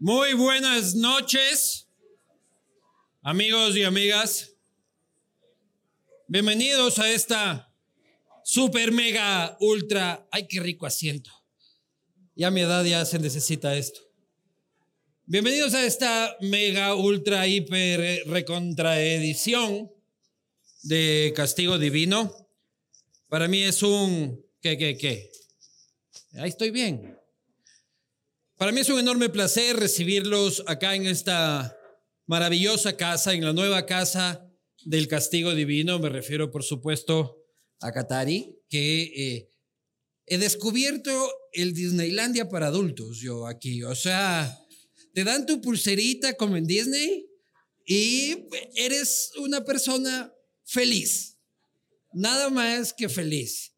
Muy buenas noches, amigos y amigas. Bienvenidos a esta super mega ultra. Ay, qué rico asiento. Ya a mi edad ya se necesita esto. Bienvenidos a esta mega ultra hiper recontraedición de Castigo Divino. Para mí es un ¿qué qué qué? Ahí estoy bien. Para mí es un enorme placer recibirlos acá en esta maravillosa casa, en la nueva casa del castigo divino. Me refiero, por supuesto, a Katari, que eh, he descubierto el Disneylandia para adultos yo aquí. O sea, te dan tu pulserita como en Disney y eres una persona feliz. Nada más que feliz.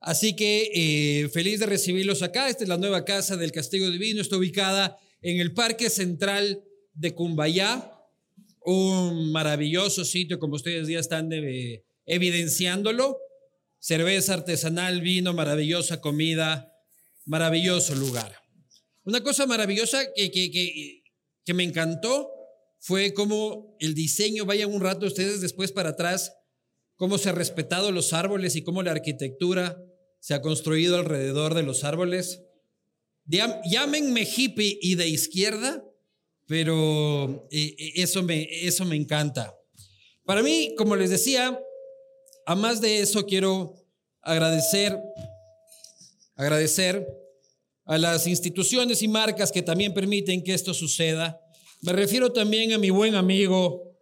Así que eh, feliz de recibirlos acá. Esta es la nueva casa del Castigo Divino. Está ubicada en el Parque Central de Cumbayá, un maravilloso sitio, como ustedes ya están eh, evidenciándolo. Cerveza artesanal, vino, maravillosa comida, maravilloso lugar. Una cosa maravillosa que, que, que, que me encantó fue cómo el diseño, vayan un rato ustedes después para atrás, cómo se ha respetado los árboles y cómo la arquitectura se ha construido alrededor de los árboles. Llámenme hippie y de izquierda, pero eh, eh, eso me, eso me encanta. Para mí, como les decía, a más de eso quiero agradecer, agradecer a las instituciones y marcas que también permiten que esto suceda. Me refiero también a mi buen amigo,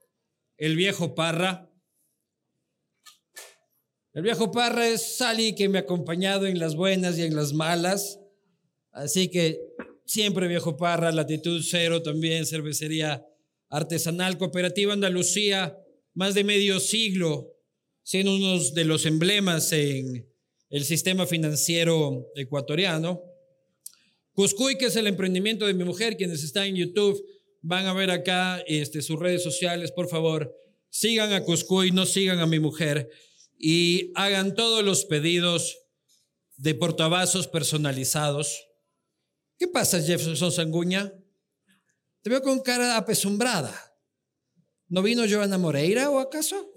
el viejo Parra, el viejo Parra es Sally que me ha acompañado en las buenas y en las malas. Así que siempre viejo Parra, latitud cero también, cervecería artesanal, cooperativa Andalucía, más de medio siglo, siendo uno de los emblemas en el sistema financiero ecuatoriano. Cuscuy, que es el emprendimiento de mi mujer, quienes están en YouTube, van a ver acá este, sus redes sociales, por favor, sigan a Cuscuy, no sigan a mi mujer y hagan todos los pedidos de portavasos personalizados. ¿Qué pasa, Jefferson Sanguña? Te veo con cara apesumbrada. ¿No vino Joana Moreira o acaso?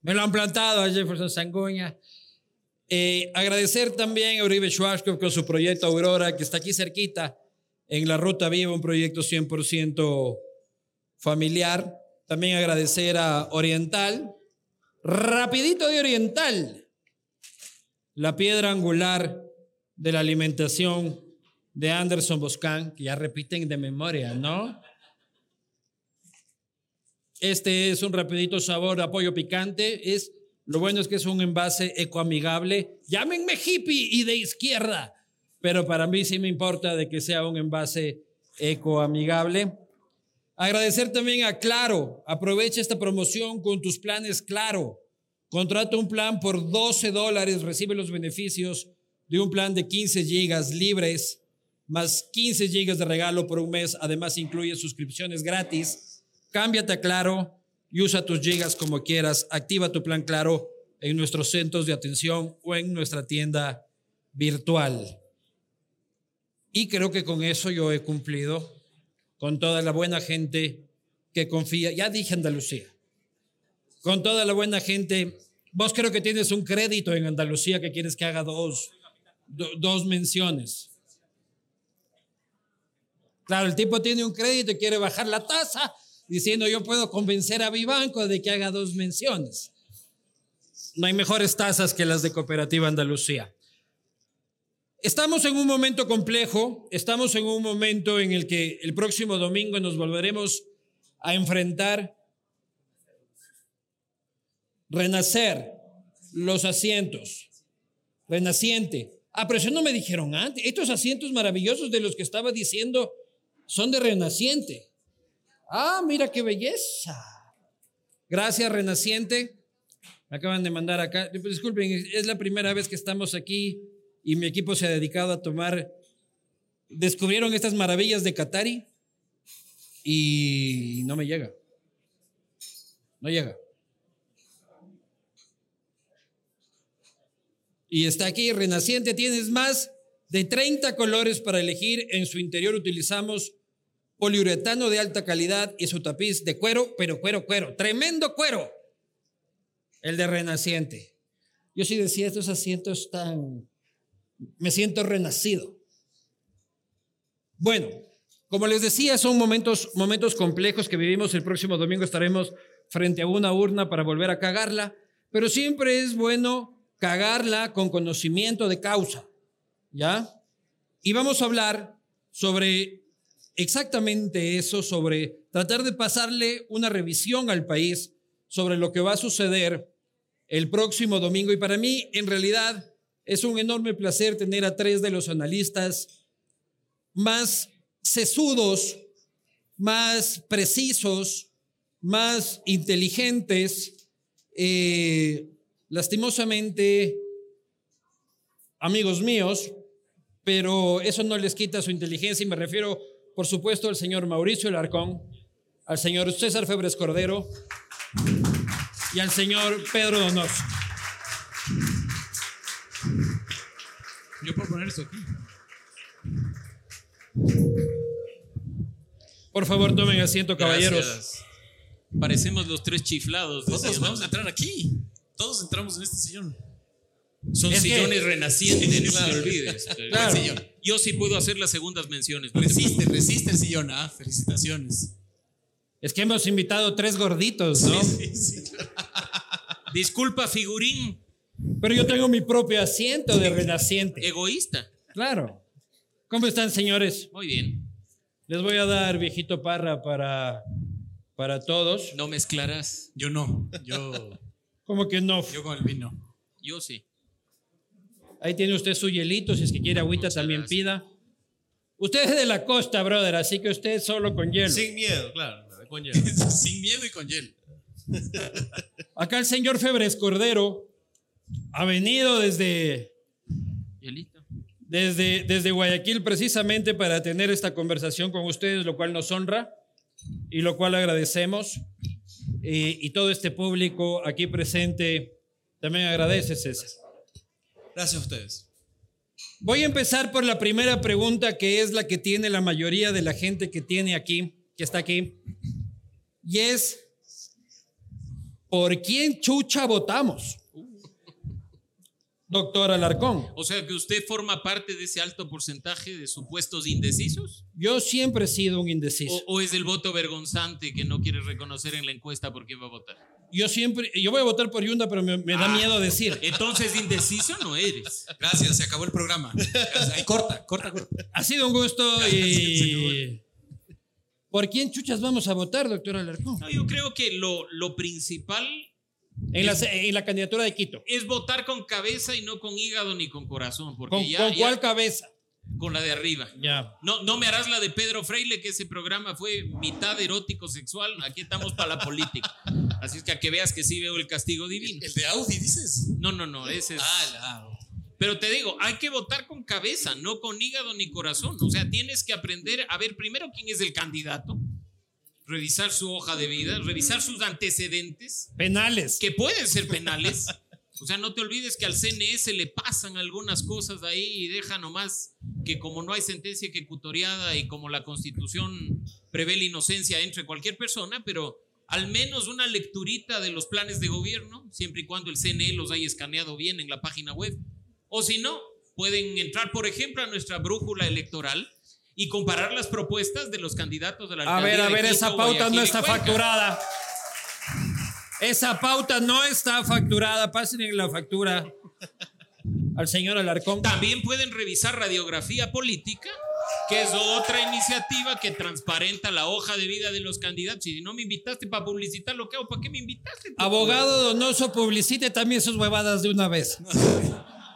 Me lo han plantado a Jefferson Sanguña. Eh, agradecer también a Uribe Schwarzkopf con su proyecto Aurora, que está aquí cerquita, en la Ruta Viva, un proyecto 100% familiar. También agradecer a Oriental, rapidito de Oriental, la piedra angular de la alimentación de Anderson Boscan, que ya repiten de memoria, ¿no? Este es un rapidito sabor de apoyo picante. Es, lo bueno es que es un envase ecoamigable. Llámenme hippie y de izquierda, pero para mí sí me importa de que sea un envase ecoamigable. Agradecer también a Claro. Aprovecha esta promoción con tus planes Claro. Contrata un plan por 12 dólares, recibe los beneficios de un plan de 15 gigas libres, más 15 gigas de regalo por un mes. Además, incluye suscripciones gratis. Cámbiate a Claro y usa tus gigas como quieras. Activa tu plan Claro en nuestros centros de atención o en nuestra tienda virtual. Y creo que con eso yo he cumplido con toda la buena gente que confía. Ya dije Andalucía. Con toda la buena gente. Vos creo que tienes un crédito en Andalucía que quieres que haga dos, dos menciones. Claro, el tipo tiene un crédito y quiere bajar la tasa diciendo yo puedo convencer a mi banco de que haga dos menciones. No hay mejores tasas que las de Cooperativa Andalucía. Estamos en un momento complejo, estamos en un momento en el que el próximo domingo nos volveremos a enfrentar, renacer los asientos, renaciente. Ah, pero eso no me dijeron antes. Estos asientos maravillosos de los que estaba diciendo son de renaciente. Ah, mira qué belleza. Gracias, renaciente. Me acaban de mandar acá. Disculpen, es la primera vez que estamos aquí y mi equipo se ha dedicado a tomar, descubrieron estas maravillas de Qatari y no me llega. No llega. Y está aquí, renaciente, tienes más de 30 colores para elegir. En su interior utilizamos poliuretano de alta calidad y su tapiz de cuero, pero cuero, cuero, tremendo cuero. El de Renaciente. Yo sí decía, estos asientos están, me siento renacido. Bueno, como les decía, son momentos, momentos complejos que vivimos. El próximo domingo estaremos frente a una urna para volver a cagarla, pero siempre es bueno cagarla con conocimiento de causa, ¿ya? Y vamos a hablar sobre exactamente eso, sobre tratar de pasarle una revisión al país sobre lo que va a suceder el próximo domingo. Y para mí, en realidad, es un enorme placer tener a tres de los analistas más sesudos, más precisos, más inteligentes. Eh, lastimosamente, amigos míos, pero eso no les quita su inteligencia y me refiero, por supuesto, al señor Mauricio Larcón, al señor César Febres Cordero y al señor Pedro Donoso. Poner esto aquí. Por favor, tomen asiento, caballeros. Gracias. Parecemos los tres chiflados. Todos vamos a entrar aquí. Todos entramos en este sillón. Son Es que- sillones renacientes, no te olvides. Claro. Buen sillón. Yo sí puedo hacer las segundas menciones. Resiste, resiste el sillón, ah, felicitaciones. Es que hemos invitado tres gorditos, ¿no? Sí, sí. Disculpa, figurín Pero yo tengo mi propio asiento de renaciente. egoísta. Claro. ¿Cómo están, señores? Muy bien. Les voy a dar viejito parra para, para todos. No mezclarás. Yo no, yo, ¿Cómo que no? yo con el vino. Yo sí. Ahí tiene usted su hielito, si es que quiere agüita Muchas también gracias. pida. Usted es de la costa, brother, así que usted solo con hielo. Sin miedo, claro. Con hielo. Sin miedo y con hielo. Acá el señor Febres Cordero ha venido desde, desde, desde Guayaquil precisamente para tener esta conversación con ustedes, lo cual nos honra y lo cual agradecemos. Y, y todo este público aquí presente también agradece, César. Gracias a ustedes. Voy a empezar por la primera pregunta, que es la que tiene la mayoría de la gente que tiene aquí, que está aquí. Y es, ¿por quién chucha votamos? Doctor Alarcón, O sea que usted forma parte de ese alto porcentaje de supuestos indecisos. yo siempre he sido un indeciso. ¿O, o es el voto vergonzante que no quiere reconocer en la encuesta por quién va a votar? Yo siempre, yo voy a votar por Yunda, pero me, me da Ah. miedo decir. Entonces indeciso no eres. Gracias, se acabó el programa. Ahí corta, corta, corta. Ha sido un gusto y... ¿Por quién chuchas vamos a votar, doctor Alarcón? No, yo creo que lo, lo principal En la, en la candidatura de Quito. es votar con cabeza y no con hígado ni con corazón, porque ¿Con, ya, con ya- cuál cabeza? con la de arriba. Ya. No, no me harás la de Pedro Freile, que ese programa fue mitad erótico sexual. Aquí estamos para la política. Así es que a que veas que sí veo el castigo divino. El de Audi, dices. No, no, no, ese es. Ah, la- Pero te digo, hay que votar con cabeza, no con hígado ni corazón. O sea, tienes que aprender a ver primero quién es el candidato, revisar su hoja de vida, revisar sus antecedentes, Penales. que pueden ser penales. O sea, no te olvides que al CNS le pasan algunas cosas ahí y deja nomás que como no hay sentencia ejecutoriada y como la constitución prevé la inocencia entre cualquier persona, pero al menos una lecturita de los planes de gobierno, siempre y cuando el CNE los haya escaneado bien en la página web. O si no, pueden entrar, por ejemplo, a nuestra brújula electoral y comparar las propuestas de los candidatos de la A ver, alcaldía a ver, Quito, esa pauta Guayaquil no está facturada. Esa pauta no está facturada. Pasen la factura al señor Alarcón. También pueden revisar radiografía política, que es otra iniciativa que transparenta la hoja de vida de los candidatos. Y si no me invitaste para publicitar lo que hago, ¿para qué me invitaste? Abogado Donoso, publicite también sus huevadas de una vez.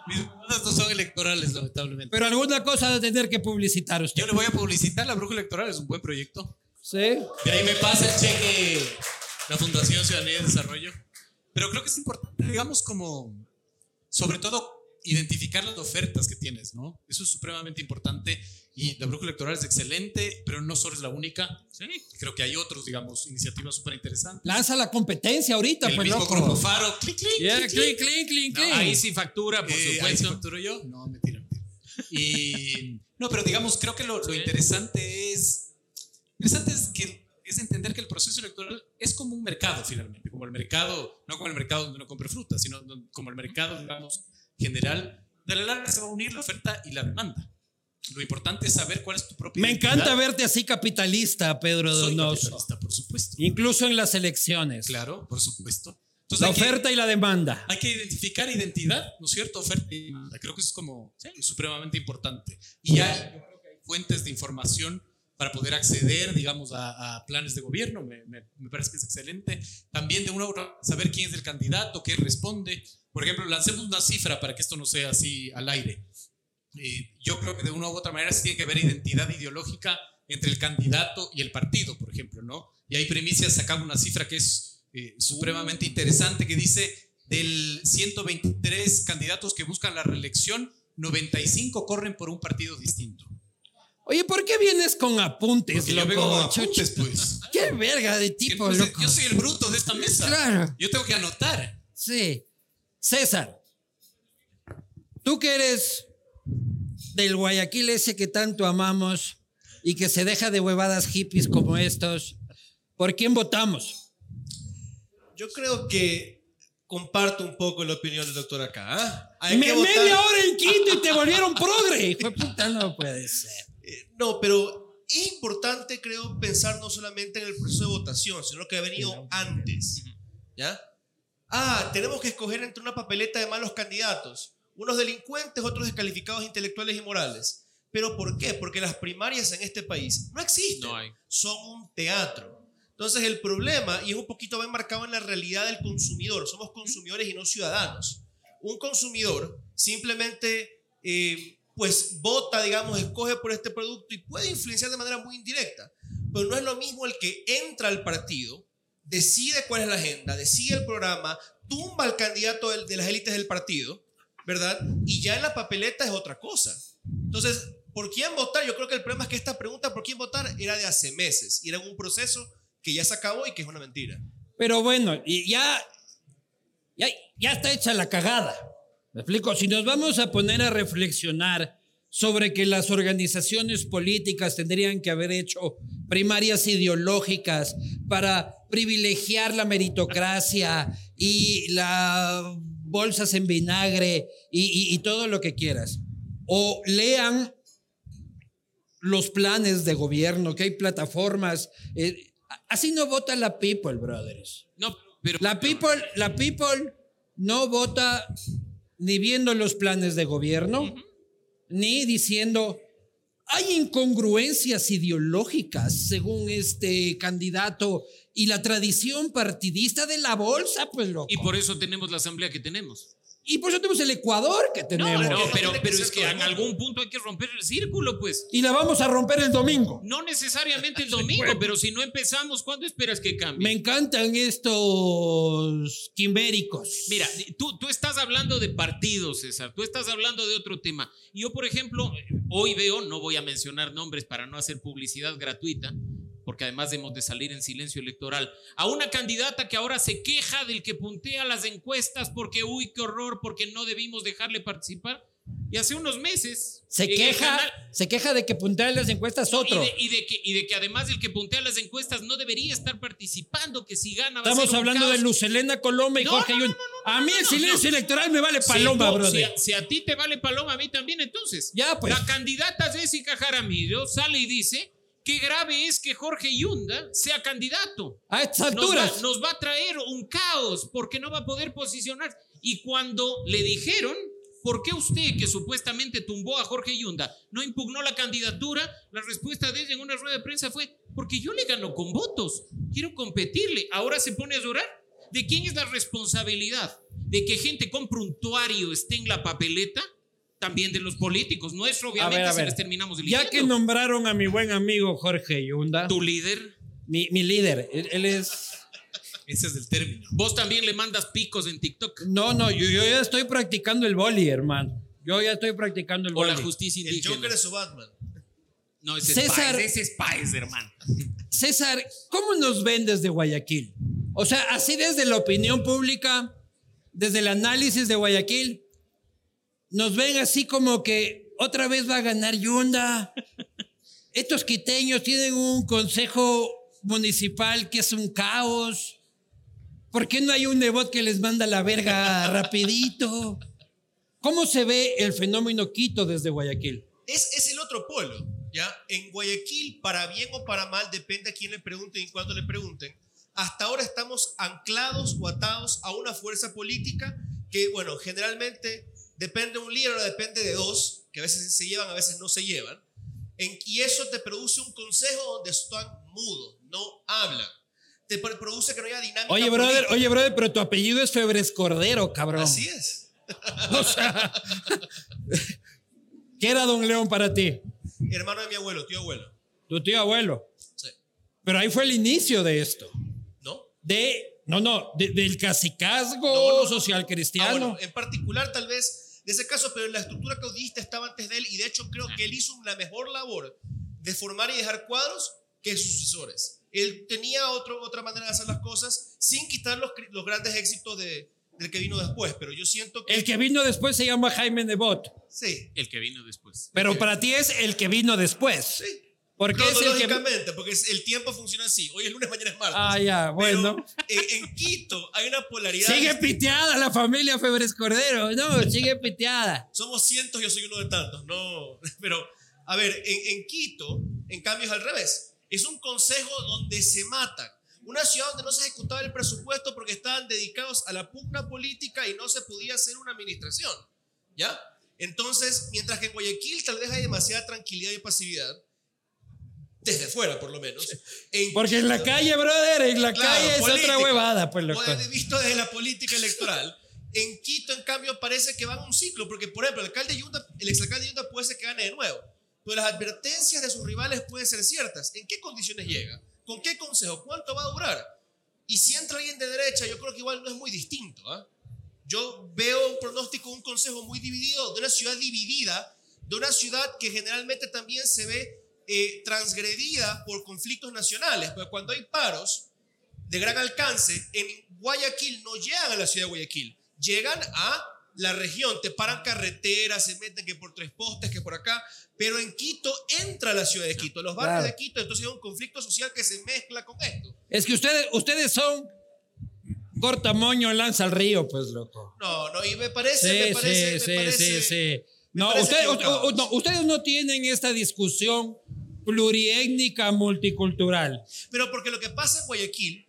Mis cosas no son electorales, lamentablemente. Pero alguna cosa va a tener que publicitar usted. Yo le voy a publicitar la brújula electoral, es un buen proyecto. ¿Sí? De ahí me pasa el cheque la Fundación Ciudadanía y Desarrollo. Pero creo que es importante, digamos, como, sobre todo, identificar las ofertas que tienes, ¿no? Eso es supremamente importante y la brújula electoral es excelente, pero no solo es la única. Sí. Creo que hay otros, digamos, iniciativas súper interesantes. Lanza la competencia ahorita, El pues mismo loco. Grupo Faro, clic, clic, Yeah, clic, clic, clic. clic, clic, No, clic. Ahí sí factura, por Eh, ahí sí supuesto. facturo yo. No, mentira, mentira. Y no, pero digamos, creo que lo, lo interesante es, interesante es que es entender que el proceso electoral es como un mercado finalmente, como el mercado, no como el mercado donde uno compra fruta, sino como el mercado, digamos, general. De la larga se va a unir la oferta y la demanda. Lo importante es saber cuál es tu propia Me identidad. encanta verte así capitalista, Pedro Soy Donoso. capitalista, por supuesto. Incluso en las elecciones. Claro, por supuesto. Entonces La hay que- oferta y la demanda. hay que identificar identidad, ¿no es cierto? Oferta y demanda. Creo que eso es como supremamente importante. Y hay, yo creo que hay fuentes de información para poder acceder, digamos, a, a planes de gobierno. Me, me- me parece que es excelente. También de una u otra, saber quién es el candidato, qué responde. Por ejemplo, lancemos una cifra para que esto no sea así al aire. Eh, yo creo que de una u otra manera sí tiene que haber identidad ideológica entre el candidato y el partido, por ejemplo, ¿no? Y hay primicias, sacamos una cifra que es eh, supremamente interesante, que dice del 123 candidatos que buscan la reelección, 95 corren por un partido distinto. Oye, ¿por qué vienes con apuntes, Porque yo loco? vengo con apuntes, pues. Qué verga de tipo, loco. yo soy el bruto de esta mesa. Claro. Yo tengo que anotar. Sí. César, tú que eres del Guayaquil ese que tanto amamos y que se deja de huevadas hippies como estos, ¿por quién votamos? Yo creo que comparto un poco la opinión del doctor acá. ¿ah? Hay Me- que votar- media hora en quinto y te volvieron progre. De puta, no puede ser. Eh, No, pero es importante, creo, pensar no solamente en el proceso de votación, sino que ha venido antes. ¿Ya? Ah, tenemos que escoger entre una papeleta de malos candidatos, unos delincuentes, otros descalificados intelectuales y morales. ¿Pero por qué? Porque las primarias en este país no existen. No hay. Son un teatro. Entonces el problema, y es un poquito bien marcado en la realidad del consumidor, somos consumidores y no ciudadanos. Un consumidor simplemente eh, pues vota, digamos, escoge por este producto y puede influenciar de manera muy indirecta. Pero no es lo mismo el que entra al partido, decide cuál es la agenda, decide el programa, tumba al candidato de las élites del partido, ¿verdad? Y ya en la papeleta es otra cosa. Entonces, ¿por quién votar? Yo creo que el problema es que esta pregunta, ¿por quién votar? Era de hace meses y era un proceso que ya se acabó y que es una mentira. Pero bueno, ya, ya, ya está hecha la cagada. ¿Me explico? Si nos vamos a poner a reflexionar sobre que las organizaciones políticas tendrían que haber hecho primarias ideológicas para privilegiar la meritocracia y las bolsas en vinagre y, y- y todo lo que quieras. O lean los planes de gobierno, que hay plataformas. eh, así no vota la people, brothers. No, pero. La people, la people no vota ni viendo los planes de gobierno, ni diciendo, hay incongruencias ideológicas según este candidato y la tradición partidista de la bolsa, pues loco. Y por eso tenemos la asamblea que tenemos. Y por eso tenemos el Ecuador que tenemos. no, no pero, pero es que en algún punto hay que romper el círculo, pues. Y la vamos a romper el domingo. No necesariamente el domingo, pero si no empezamos, ¿cuándo esperas que cambie? Me encantan estos quimbéricos. Mira, tú, tú estás hablando de partidos, César, tú estás hablando de otro tema. Yo, por ejemplo, hoy veo, no voy a mencionar nombres para no hacer publicidad gratuita, porque además hemos de salir en silencio electoral, a una candidata que ahora se queja del que puntea las encuestas porque, uy, qué horror, porque no debimos dejarle participar. Y hace unos meses... se queja, canal- se queja de que puntea las encuestas otro. Y de, y de que, y de que además el que puntea las encuestas no debería estar participando, que si gana va a Estamos ser un hablando de. Lucelena Coloma y No, Jorge no, A mí el silencio electoral me vale paloma, tú- brother. Si a, si a ti te vale paloma, a mí también, entonces. Ya, pues. La candidata Jessica Jaramillo sale y dice que grave es que Jorge Yunda sea candidato. A estas Nos va, alturas. nos va a traer un caos porque no va a poder posicionarse. Y cuando le dijeron, ¿por qué usted que supuestamente tumbó a Jorge Yunda no impugnó la candidatura? La respuesta de ella en una rueda de prensa fue, porque yo le gano con votos, quiero competirle. Ahora se pone a llorar. ¿De quién es la responsabilidad? ¿De que gente con prontuario esté en la papeleta? También de los políticos. Nuestro, A obviamente, ver, a se ver. les terminamos eligiendo. Ya que nombraron a mi buen amigo Jorge Yunda, Tu líder, mi, mi líder, él, él es... Ese es el término. vos también le mandas picos en TikTok. No, no, yo, yo ya estoy practicando el boli, hermano. Yo ya estoy practicando el O boli. la justicia El indígena. Joker es su Batman. No, ese César- es Páez, ese es Páez, hermano. César, ¿cómo nos ven desde Guayaquil? O sea, así desde la opinión pública, desde el análisis de Guayaquil, nos ven así como que Otra vez va a ganar Yunda. Estos quiteños tienen un consejo municipal que es un caos. ¿Por qué no hay un nebot que les manda la verga rapidito? ¿Cómo se ve el fenómeno Quito desde Guayaquil? Es, es el otro polo, ¿ya? En Guayaquil, para bien o para mal, depende a quién le pregunten y cuándo le pregunten. Hasta ahora estamos anclados o atados a una fuerza política que, bueno, generalmente depende de un líder o depende de dos, que a veces se llevan, a veces no se llevan. En- y eso te produce un consejo donde están mudos, no hablan. Te pro- produce que no haya dinámica. Oye, brother, política. oye, brother, pero tu apellido es Febres Cordero, cabrón. Así es. O sea, ¿qué era Don León para ti? Hermano de mi abuelo, tío abuelo. Tu tío abuelo. Sí. Pero ahí fue el inicio de esto. ¿No? De, no, no, de- del cacicazgo No, no, social Ah, cristiano. bueno, en particular, tal vez de ese caso, pero la estructura caudillista estaba antes de él y de hecho creo que él hizo una mejor labor de formar y dejar cuadros que sus sucesores. Él tenía otro, otra manera de hacer las cosas sin quitar los, los grandes éxitos de, del que vino después, pero yo siento que... El que vino después se llama Jaime Nebot. Sí, El que vino después. Pero para ti es el que vino después. sí. Porque es el que. Porque es- el tiempo funciona así. Hoy es lunes, mañana es martes. Ah, ya, Pero, bueno. eh, en Quito hay una polaridad... Sigue piteada la familia Febres Cordero. No, sigue piteada. Somos cientos, yo soy uno de tantos, no. Pero, a ver, en, en Quito, en cambio es al revés. Es un consejo donde se matan. Una ciudad donde no se ejecutaba el presupuesto porque estaban dedicados a la pugna política y no se podía hacer una administración. ¿Ya? Entonces, mientras que en Guayaquil tal vez hay demasiada tranquilidad y pasividad, desde fuera por lo menos. en Porque en la calle, brother, en la Claro, calle es política. otra huevada, pues loco. Visto desde la política electoral. En Quito, en cambio, parece que van a un ciclo, porque, por ejemplo, el alcalde Yunda, el exalcalde Yunda puede ser que gane de nuevo, pero las advertencias de sus rivales pueden ser ciertas. ¿En qué condiciones llega? ¿Con qué consejo? ¿Cuánto va a durar? Y si entra alguien de derecha, yo creo que igual no es muy distinto. ¿ah? Yo veo un pronóstico, un consejo muy dividido, de una ciudad dividida, de una ciudad que generalmente también se ve eh, transgredida por conflictos nacionales, porque cuando hay paros, de gran alcance, en Guayaquil no llegan a la ciudad de Guayaquil, llegan a la región, te paran carreteras, se meten que por tres postes, que por acá, pero en Quito entra a la ciudad de Quito, los barrios Claro. de Quito, entonces hay un conflicto social que se mezcla con esto. Es que ustedes, ustedes son cortamoño, lanza al río, pues loco. No, no, y me parece, Sí, me parece, sí, me sí, parece- sí, sí. No, no, ustedes no tienen esta discusión pluriétnica multicultural. Pero porque lo que pasa en Guayaquil,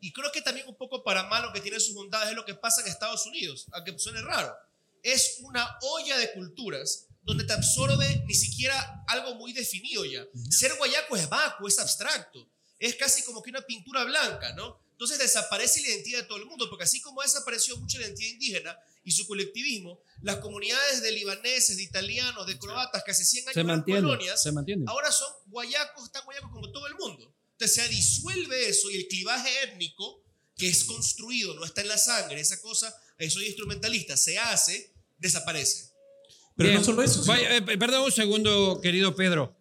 y creo que también un poco para malo que tiene sus bondades, es lo que pasa en Estados Unidos, aunque suene raro. Es una olla de culturas donde te absorbe ni siquiera algo muy definido ya. Ser guayaco es vacuo, es abstracto. Es casi como que una pintura blanca, ¿no? Entonces desaparece la identidad de todo el mundo, porque así como desapareció mucho la identidad indígena y su colectivismo, las comunidades de libaneses, de italianos, de croatas que hace 100 años Se eran colonias, se mantiene. ahora son guayacos, tan guayacos como todo el mundo. Entonces se disuelve eso y el clivaje étnico que es construido, no está en la sangre, esa cosa, soy instrumentalista, se hace, desaparece. Pero Bien. no solo eso. sino- Vaya, eh, perdón un segundo, querido Pedro.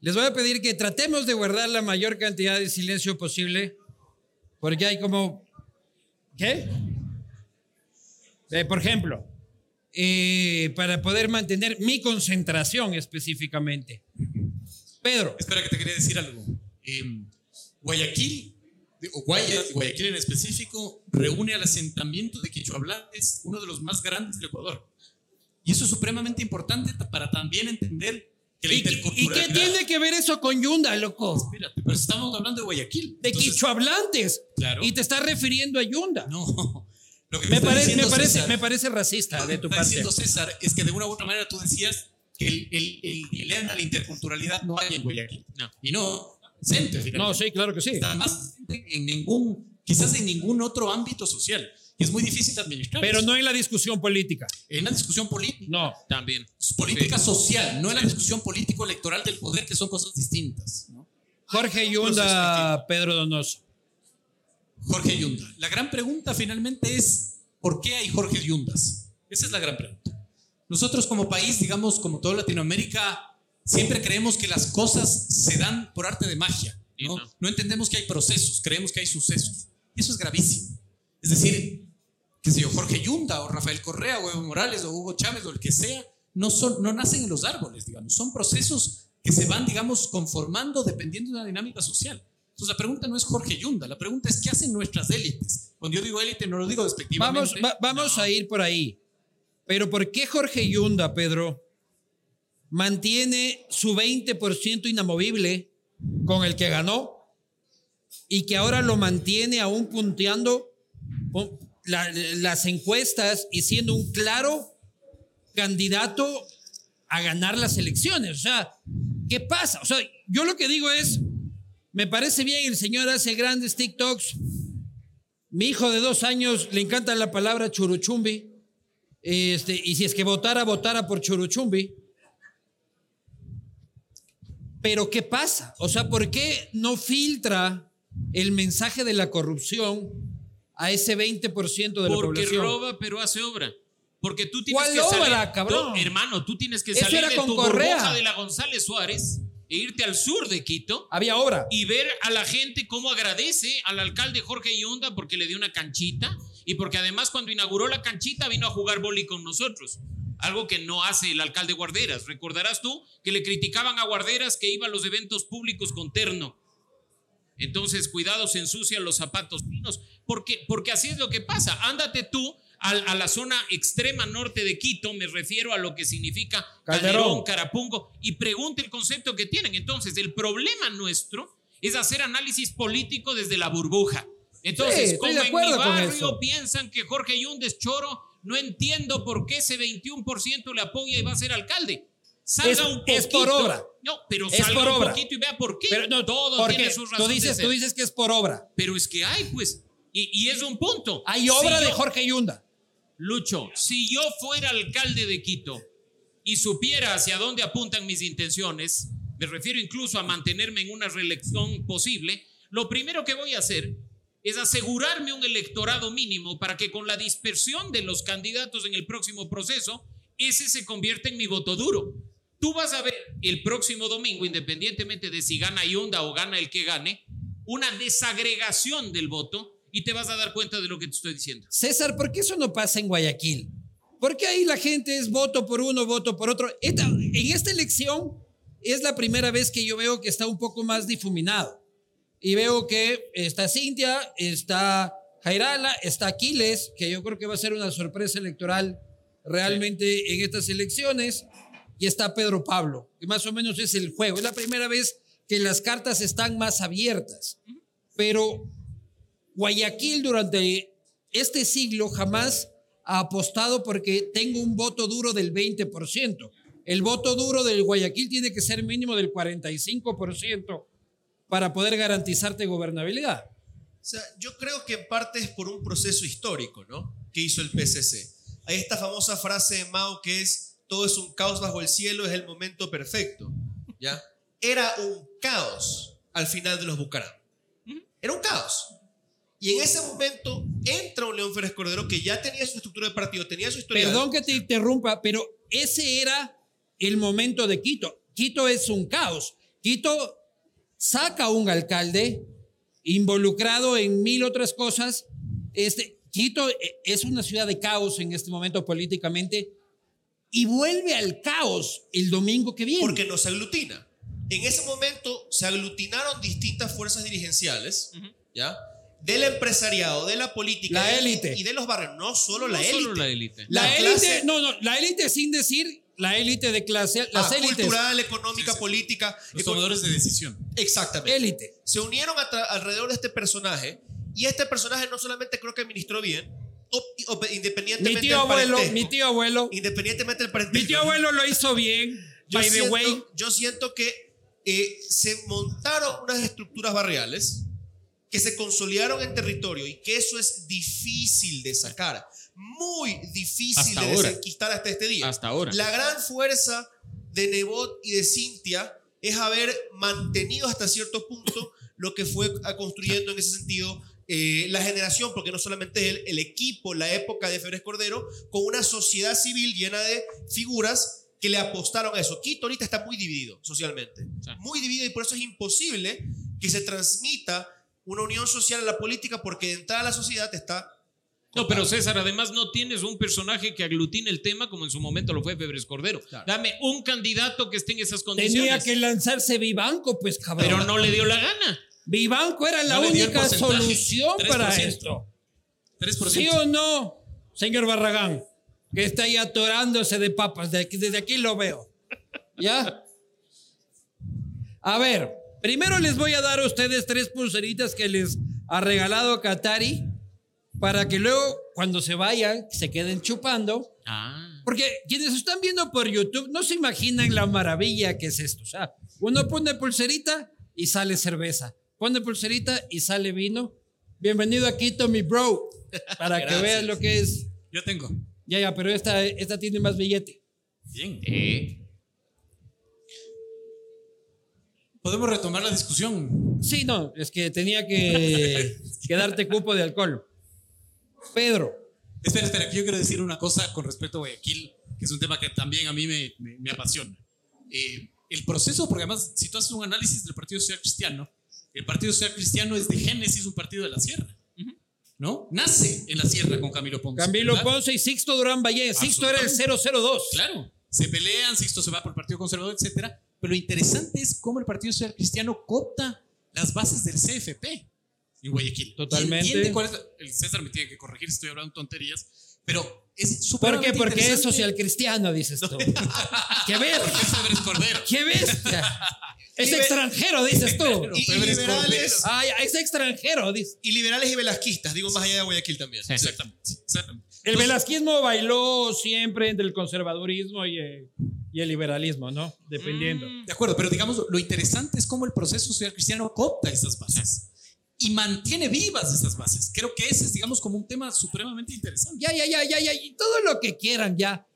Les voy a pedir que tratemos de guardar la mayor cantidad de silencio posible, porque hay como... ¿Qué? Eh, por ejemplo, eh, para poder mantener mi concentración específicamente. Pedro, Espera, que te quería decir algo. Eh, Guayaquil, o Guaya, Guayaquil en específico, reúne al asentamiento de quichuablantes, uno de los más grandes del Ecuador. Y eso es supremamente importante ta- para también entender que la ¿y, qué- y qué tiene que ver eso con Yunda, loco? Espérate, pero estamos hablando de Guayaquil. De Entonces, quichuablantes. Claro. Y te estás refiriendo a Yunda. No. Lo que Me, está parece, me, parece, César- me parece racista Lo que de tu está parte. diciendo César es que de una u otra manera tú decías que el, el, el de la interculturalidad no hay en Guayaquil. No. Y no, presente, No, sí, claro que sí. Está más en ningún, quizás en ningún otro ámbito social. Y es muy difícil de administrar. Pero no en la discusión política. en la discusión política. No. También. Política social, no en la discusión político-electoral del poder, que son cosas distintas. ¿no? Jorge Yunda, Pedro Donoso. Jorge Yunda. La gran pregunta finalmente es, ¿por qué hay Jorge Yundas? Esa es la gran pregunta. Nosotros como país, digamos, como toda Latinoamérica, siempre creemos que las cosas se dan por arte de magia. No. no entendemos que hay procesos, creemos que hay sucesos. Y eso es gravísimo. Es decir, que sé yo, Jorge Yunda o Rafael Correa o Evo Morales o Hugo Chávez o el que sea, no, son, no nacen en los árboles, digamos, son procesos que se van, digamos, conformando dependiendo de una dinámica social. Entonces la pregunta no es Jorge Yunda, la pregunta es qué hacen nuestras élites. Cuando yo digo élite no lo digo despectivamente. Vamos, va- vamos a ir por ahí. Pero ¿por qué Jorge Yunda, Pedro, mantiene su 20% inamovible con el que ganó y que ahora lo mantiene aún punteando la- las encuestas y siendo un claro candidato a ganar las elecciones? O sea, ¿qué pasa? O sea, yo lo que digo es, me parece bien, el señor hace grandes TikToks, mi hijo de dos años le encanta la palabra churuchumbi. Este, y si es que votara, votara por churuchumbi. Pero ¿qué pasa? O sea, ¿por qué no filtra el mensaje de la corrupción a ese 20% de la Porque población? roba, pero hace obra. Porque tú tienes ¿Cuál que obra, salir, cabrón? tú, hermano, tú tienes que Eso salir de con tu Correa. burbuja de la González Suárez e irte al sur de Quito Había obra. y ver a la gente cómo agradece al alcalde Jorge Yunda porque le dio una canchita y porque además cuando inauguró la canchita vino a jugar boli con nosotros. Algo que no hace el alcalde Guarderas. Recordarás tú que le criticaban a Guarderas que iba a los eventos públicos con terno. Entonces, cuidado, se ensucian los zapatos finos. Porque, porque así es lo que pasa. Ándate tú a, la zona extrema norte de Quito, me refiero a lo que significa Calderón. Carapungo, y pregunte el concepto que tienen. Entonces, el problema nuestro es hacer análisis político desde la burbuja. Sí, Entonces, estoy como en mi barrio piensan que Jorge Yunda es choro, no entiendo por qué ese 21% le apoya y va a ser alcalde. Salga Es- un poquito. es por obra. No, pero Es salga por un obra. poquito y vea por qué. Pero no, Todo porque tiene sus tú razones de dices, tú dices que es por obra. Pero es que hay, pues. Y, y es un punto. Hay obra Si de yo- Jorge Yunda. Lucho, si yo fuera alcalde de Quito y supiera hacia dónde apuntan mis intenciones, me refiero incluso a mantenerme en una reelección posible, lo primero que voy a hacer es asegurarme un electorado mínimo para que con la dispersión de los candidatos en el próximo proceso, ese se convierta en mi voto duro. Tú vas a ver el próximo domingo, independientemente de si gana Yunda o gana el que gane, una desagregación del voto y te vas a dar cuenta de lo que te estoy diciendo. César, ¿por qué eso no pasa en Guayaquil? Porque ahí la gente es voto por uno, voto por otro. En esta elección es la primera vez que yo veo que está un poco más difuminado. Y veo que está Cintia, está Jairala, está Aquiles, que yo creo que va a ser una sorpresa electoral realmente en estas elecciones, y está Pedro Pablo, que más o menos es el juego. Es la primera vez que las cartas están más abiertas. Pero Guayaquil durante este siglo jamás ha apostado porque tengo un voto duro del 20%. El voto duro del Guayaquil tiene que ser mínimo del 45% para poder garantizarte gobernabilidad. O sea, yo creo que en parte es por un proceso histórico, ¿no? Que hizo el PCC. Hay esta famosa frase de Mao que es, todo es un caos bajo el cielo, es el momento perfecto, ¿ya? Era un caos al final de los Bucaram. Era un caos. Y en ese momento entra un León Férez Cordero que ya tenía su estructura de partido, tenía su historia. Perdón que te interrumpa, pero ese era el momento de Quito. Quito es un caos. Quito saca un alcalde involucrado en mil otras cosas. Este, Quito eh, es una ciudad de caos en este momento políticamente y vuelve al caos el domingo que viene. porque no se aglutina. En ese momento se aglutinaron distintas fuerzas dirigenciales, ¿ya? Del empresariado, de la política La élite. y de los barrios, no solo la No élite. solo la élite. la, la élite, clase- no, no, la élite sin decir la élite de clase, las Ah, élites, cultural, económica, Sí, sí. política. Los tomadores de decisión. Exactamente. élite. Se unieron alrededor de este personaje y este personaje no solamente creo que administró bien, independientemente Mi tío del abuelo, parentesco, mi tío abuelo, independientemente del mi parentesco. tío abuelo lo hizo bien, yo by the siento, way. yo siento que eh, se montaron unas estructuras barriales que se consolidaron en territorio y que eso es difícil de sacar, muy difícil Hasta de ahora. desenquistar hasta este día. Hasta ahora. La gran fuerza de Nebot y de Cintia es haber mantenido hasta cierto punto lo que fue construyendo en ese sentido eh, la generación, porque no solamente él, el equipo, la época de Férez Cordero, con una sociedad civil llena de figuras que le apostaron a eso. Quito ahorita está muy dividido socialmente, Sí. muy dividido y por eso es imposible que se transmita una unión social a la política porque de entrada la sociedad está No, pero César, además no tienes un personaje que aglutine el tema como en su momento lo fue Febres Cordero. Dame un candidato que esté en esas condiciones. Tenía que lanzarse Vivanco, pues cabrón. Pero no le dio la gana. Vivanco era la No única solución 3%. para esto. 3%. ¿Sí o no, señor Barragán? Que está ahí atorándose de papas. aquí- desde aquí lo veo. ¿Ya? A ver, primero les voy a dar a ustedes tres pulseritas que les ha regalado Katari para que luego, cuando se vayan, se queden chupando. Ah. Porque quienes están viendo por YouTube no se imaginan la maravilla que es esto. O sea, uno pone pulserita y sale cerveza. Pone pulserita y sale vino. Bienvenido aquí, Tommy Bro. Para que vean lo que es. Yo tengo. Ya, ya, pero esta, esta tiene más billete. Bien. Eh. Podemos retomar la discusión. Sí, no, es que tenía que, que darte cupo de alcohol. Pedro, Espera, espera, que yo quiero decir una cosa con respecto a Guayaquil, que es un tema que también a mí me, me- me apasiona. Eh, el proceso, porque además, si tú haces un análisis del Partido Social Cristiano, el Partido Social Cristiano es de génesis un partido de la sierra. ¿No? Nace en la sierra con Camilo Ponce. Camilo ¿verdad? Ponce y Sixto Durán Valle. Sixto era el 002. Claro, se pelean, Sixto se va por el Partido Conservador, etcétera. Pero lo interesante es cómo el Partido Social Cristiano copta las bases del CFP en Guayaquil. Totalmente. Entiende cuál es la- el César me tiene que corregir, estoy hablando tonterías, pero es ¿Por súper qué? Porque es social cristiano, dices tú. ¡Qué ver! Es Febres Cordero. ¡Qué bestia! Es Liber- extranjero, dices tú. Pero Y- y Febres liberales- Cordero. Ya, es extranjero, dice. Y liberales y velasquistas, digo más allá de Guayaquil también. Sí. Exactamente. exactamente. El Entonces, velasquismo bailó siempre entre el conservadurismo y el, y el liberalismo, ¿no? Dependiendo. Mm. De acuerdo, pero digamos, lo interesante es cómo el proceso social cristiano copta esas bases y mantiene vivas esas bases. Creo que ese es, digamos, como un tema supremamente interesante. Ya, ya, ya, ya, ya, y todo lo que quieran, ya.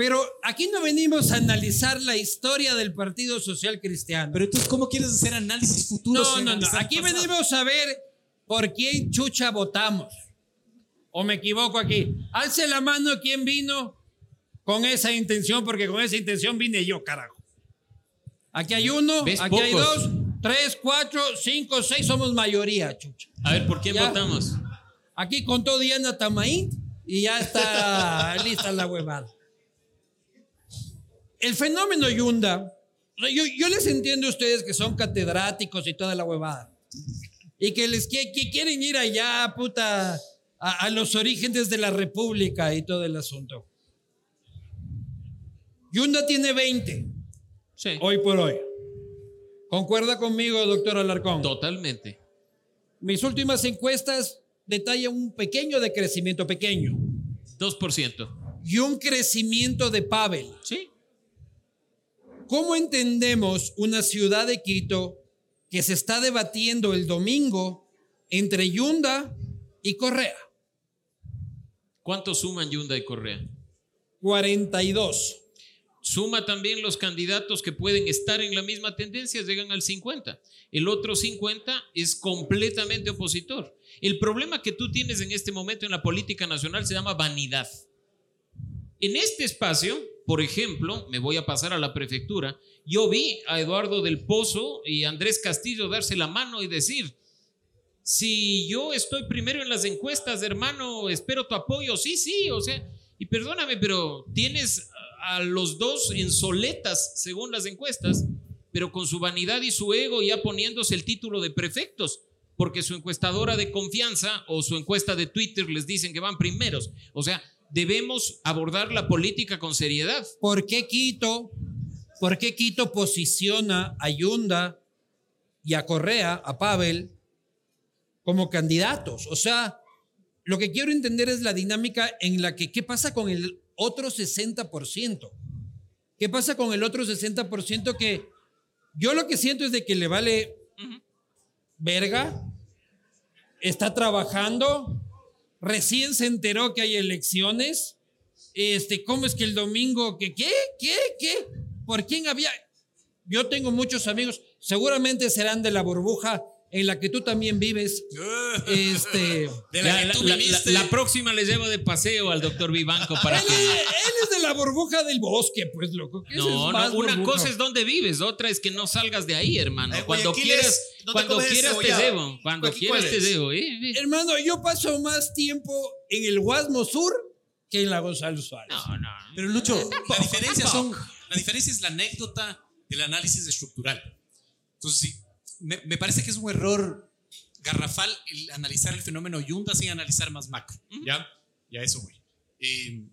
Pero aquí no venimos a analizar la historia del Partido Social Cristiano. Pero entonces, ¿cómo quieres hacer análisis futuros? No, no, no. Aquí venimos a ver por quién chucha votamos. ¿O me equivoco aquí? Alce la mano quién vino con esa intención, porque con esa intención vine yo, carajo. Aquí hay uno, aquí hay Pocos. dos, tres, cuatro, cinco, seis, somos mayoría, chucha. A ver, ¿por quién Ya. votamos? Aquí contó Diana Tamaín y ya está lista la huevada. El fenómeno Yunda, yo, yo les entiendo a ustedes que son catedráticos y toda la huevada. Y que les que, que quieren ir allá, puta, a, a los orígenes de la república y todo el asunto. Yunda tiene 20, Sí. hoy por hoy. ¿Concuerda conmigo, doctor Alarcón? Totalmente. Mis últimas encuestas detallan un pequeño decrecimiento, pequeño, 2%. y un crecimiento de Pavel. Sí. ¿Cómo entendemos una ciudad de Quito que se está debatiendo el domingo entre Yunda y Correa? ¿Cuánto suman Yunda y Correa? 42. Suma también los candidatos que pueden estar en la misma tendencia, llegan al 50. El otro 50 es completamente opositor. El problema que tú tienes en este momento en la política nacional se llama vanidad. En este espacio, por ejemplo, me voy a pasar a la prefectura, yo vi a Eduardo del Pozo y Andrés Castillo darse la mano y decir, si yo estoy primero en las encuestas, hermano, espero tu apoyo. Sí, sí, o sea, y perdóname, pero tienes a los dos en soletas, según las encuestas, pero con su vanidad y su ego ya poniéndose el título de prefectos, porque su encuestadora de confianza o su encuesta de Twitter les dicen que van primeros. O sea, debemos abordar la política con seriedad. ¿Por qué Quito? ¿Por qué Quito posiciona a Yunda y a Correa, a Pavel, como candidatos? O sea, lo que quiero entender es la dinámica en la que, ¿qué pasa con el otro 60%? ¿Qué pasa con el otro 60% que yo lo que siento es de que le vale verga, está trabajando, recién se enteró que hay elecciones, este, ¿cómo es que el domingo, qué, qué, qué? ¿Por quién había? Yo tengo muchos amigos, seguramente serán de la burbuja en la que tú también vives. Este, De la Ya, que la, tú la- viviste. la- la próxima les llevo de paseo al doctor Vivanco para él, que... él es de la burbuja del bosque, pues loco. No, es no, una burbuja. cosa es donde vives, otra es que no salgas de ahí, hermano. Eh, Cuando quieras, es- ¿dónde cuando quieras te debo, cuando ¿Aquí quieras te debo. eh, eh. Hermano, yo paso más tiempo en el Guasmo Sur que en la Gonzalo Suárez. No, no. Pero Lucho, la diferencia son, la diferencia es la anécdota del análisis estructural. Entonces, sí, me, me parece que es un error garrafal el analizar el fenómeno Yunda sin analizar más macro. ¿Ya? Ya eso voy. Eh,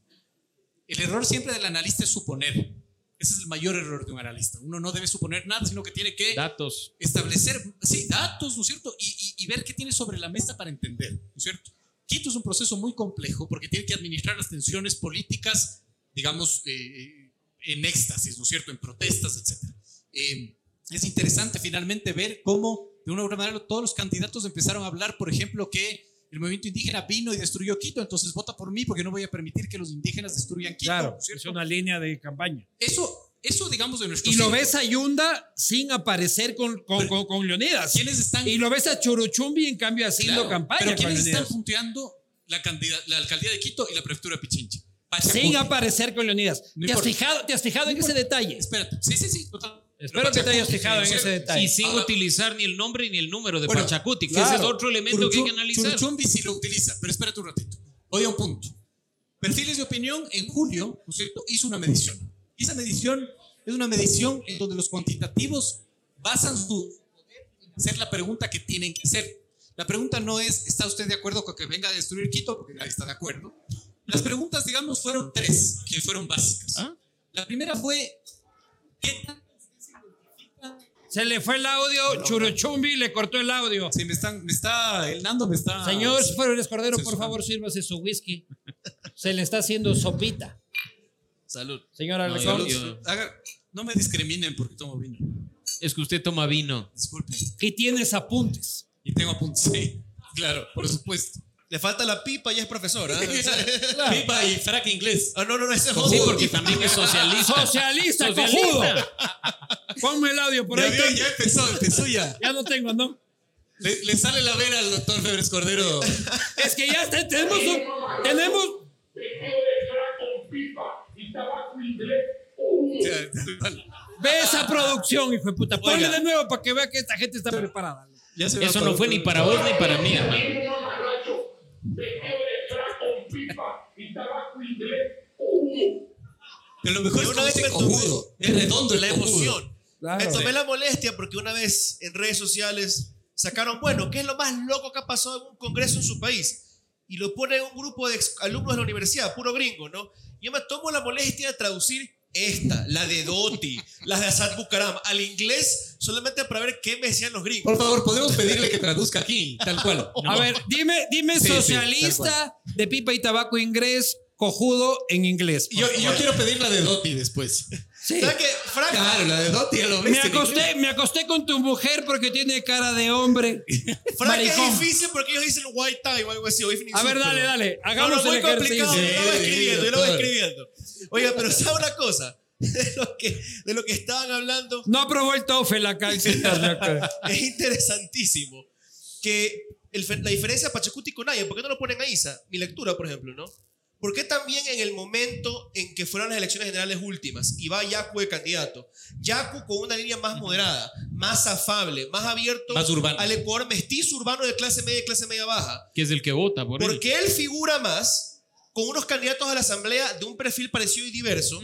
el error siempre del analista es suponer. Ese es el mayor error de un analista. Uno no debe suponer nada, sino que tiene que Datos. establecer, sí, datos, ¿no es cierto? Y, y- y ver qué tiene sobre la mesa para entender, ¿no es cierto? Quito es un proceso muy complejo porque tiene que administrar las tensiones políticas, digamos, eh, en éxtasis, ¿no es cierto? En protestas, etc. Eh, es interesante finalmente ver cómo, de una u otra manera, todos los candidatos empezaron a hablar, por ejemplo, que el movimiento indígena vino y destruyó Quito, entonces vota por mí porque no voy a permitir que los indígenas destruyan Quito, Claro, ¿no es cierto? una línea de campaña. Eso, eso, digamos, de nuestro Y lo ves a Yunda sin aparecer con, con, con- con Leonidas. ¿Quiénes están Y lo ves a Churuchumbi, en cambio, haciendo Claro, campaña Pero ¿quiénes están punteando la, candida- la alcaldía de Quito y la prefectura de Pichincha? Pachacuti. Sin aparecer con Leonidas. No ¿Te has, fijado, ¿Te has fijado en ese detalle? Espérate. Sí, sí, sí. total. Espero que te hayas fijado en ese detalle. Y sin Ahora- utilizar ni el nombre ni el número de Bueno, Pachacuti, que claro. ese es otro elemento que hay que analizar. Churuchumbi sí lo utiliza, pero espérate un ratito. Voy a un punto. Perfiles de opinión en julio, ¿no es cierto? Hizo una medición. Y esa medición es una medición en donde los cuantitativos basan su poder en hacer la pregunta que tienen que hacer. La pregunta no es, ¿está usted de acuerdo con que venga a destruir Quito? Porque nadie está de acuerdo. Las preguntas, digamos, fueron tres, que fueron básicas. ¿Ah? La primera fue, ¿qué tan Se le fue el audio, Churuchumbi le cortó el audio. Sí, me, están, me está, el Nando me está... Señor Flores Cordero, por favor, sírvase su whisky. Se le está haciendo sopita. Salud. Señora No, Alecón, yo- yo- Haga- no me discriminen porque tomo vino. Es que usted toma vino. Disculpen. y tienes apuntes. Y tengo apuntes. Sí, claro, por supuesto. Le falta la pipa y es profesor. ¿ah? Pipa y frac inglés. Ah, no, no, no, ese es Sí, porque también es socialista. Socialista, Socialista. Ponme el audio por Ya, ahí. ya empezó, empezó ya. Ya no tengo, ¿no? Le, le sale la vera al doctor Febres Cordero. Es que ya está, tenemos un, tenemos ve esa producción, hijo de puta. Ponle Oiga. de nuevo para que vea que esta gente está preparada. Ya se va Eso no fue ni para vos ni para mí, hermano. Pero lo mejor Yo es una que vez dice me tomé cojudo. Es redondo la cojudo. emoción. Claro. Me tomé la molestia porque una vez en redes sociales sacaron, bueno, ¿qué es lo más loco que ha pasado en un congreso en su país? Y lo pone un grupo de alumnos de la universidad, puro gringo, ¿no? Yo me tomo la molestia de traducir esta, la de Doti, las de Asad Bucaram, al inglés solamente para ver qué me decían los gringos. Por favor, podemos pedirle que traduzca aquí, tal cual. A ver, dime, dime Sí, sí, socialista de pipa y tabaco inglés, cojudo en inglés. Yo, yo quiero pedir la de Doti después. Sí. ¿Sabes qué? Frank, Claro, la de Doti ya lo ves. Me acosté, me acosté con tu mujer porque tiene cara de hombre. Frank es difícil porque ellos dicen white tie o algo así. o A ver, dale, ¿no? dale. No, Hagamos no, muy el complicado. ejercicio. Yo lo voy Sí, escribiendo, yo lo voy escribiendo. Oiga, pero ¿sabe una cosa? De lo que, de lo que estaban hablando, No aprobó el TOEFL acá. el señor, loco. es interesantísimo que el la diferencia de Pachacuti con Naya, ¿por qué no lo ponen a Isa? Mi lectura, por ejemplo, ¿no? ¿Por qué también en el momento en que fueron las elecciones generales últimas y va Yacu de candidato? Yacu con una línea más moderada, más afable, más abierto Más urbano. al Ecuador mestizo urbano de clase media y clase media baja. Que es el que vota por él. Porque él figura más con unos candidatos a la asamblea de un perfil parecido y diverso.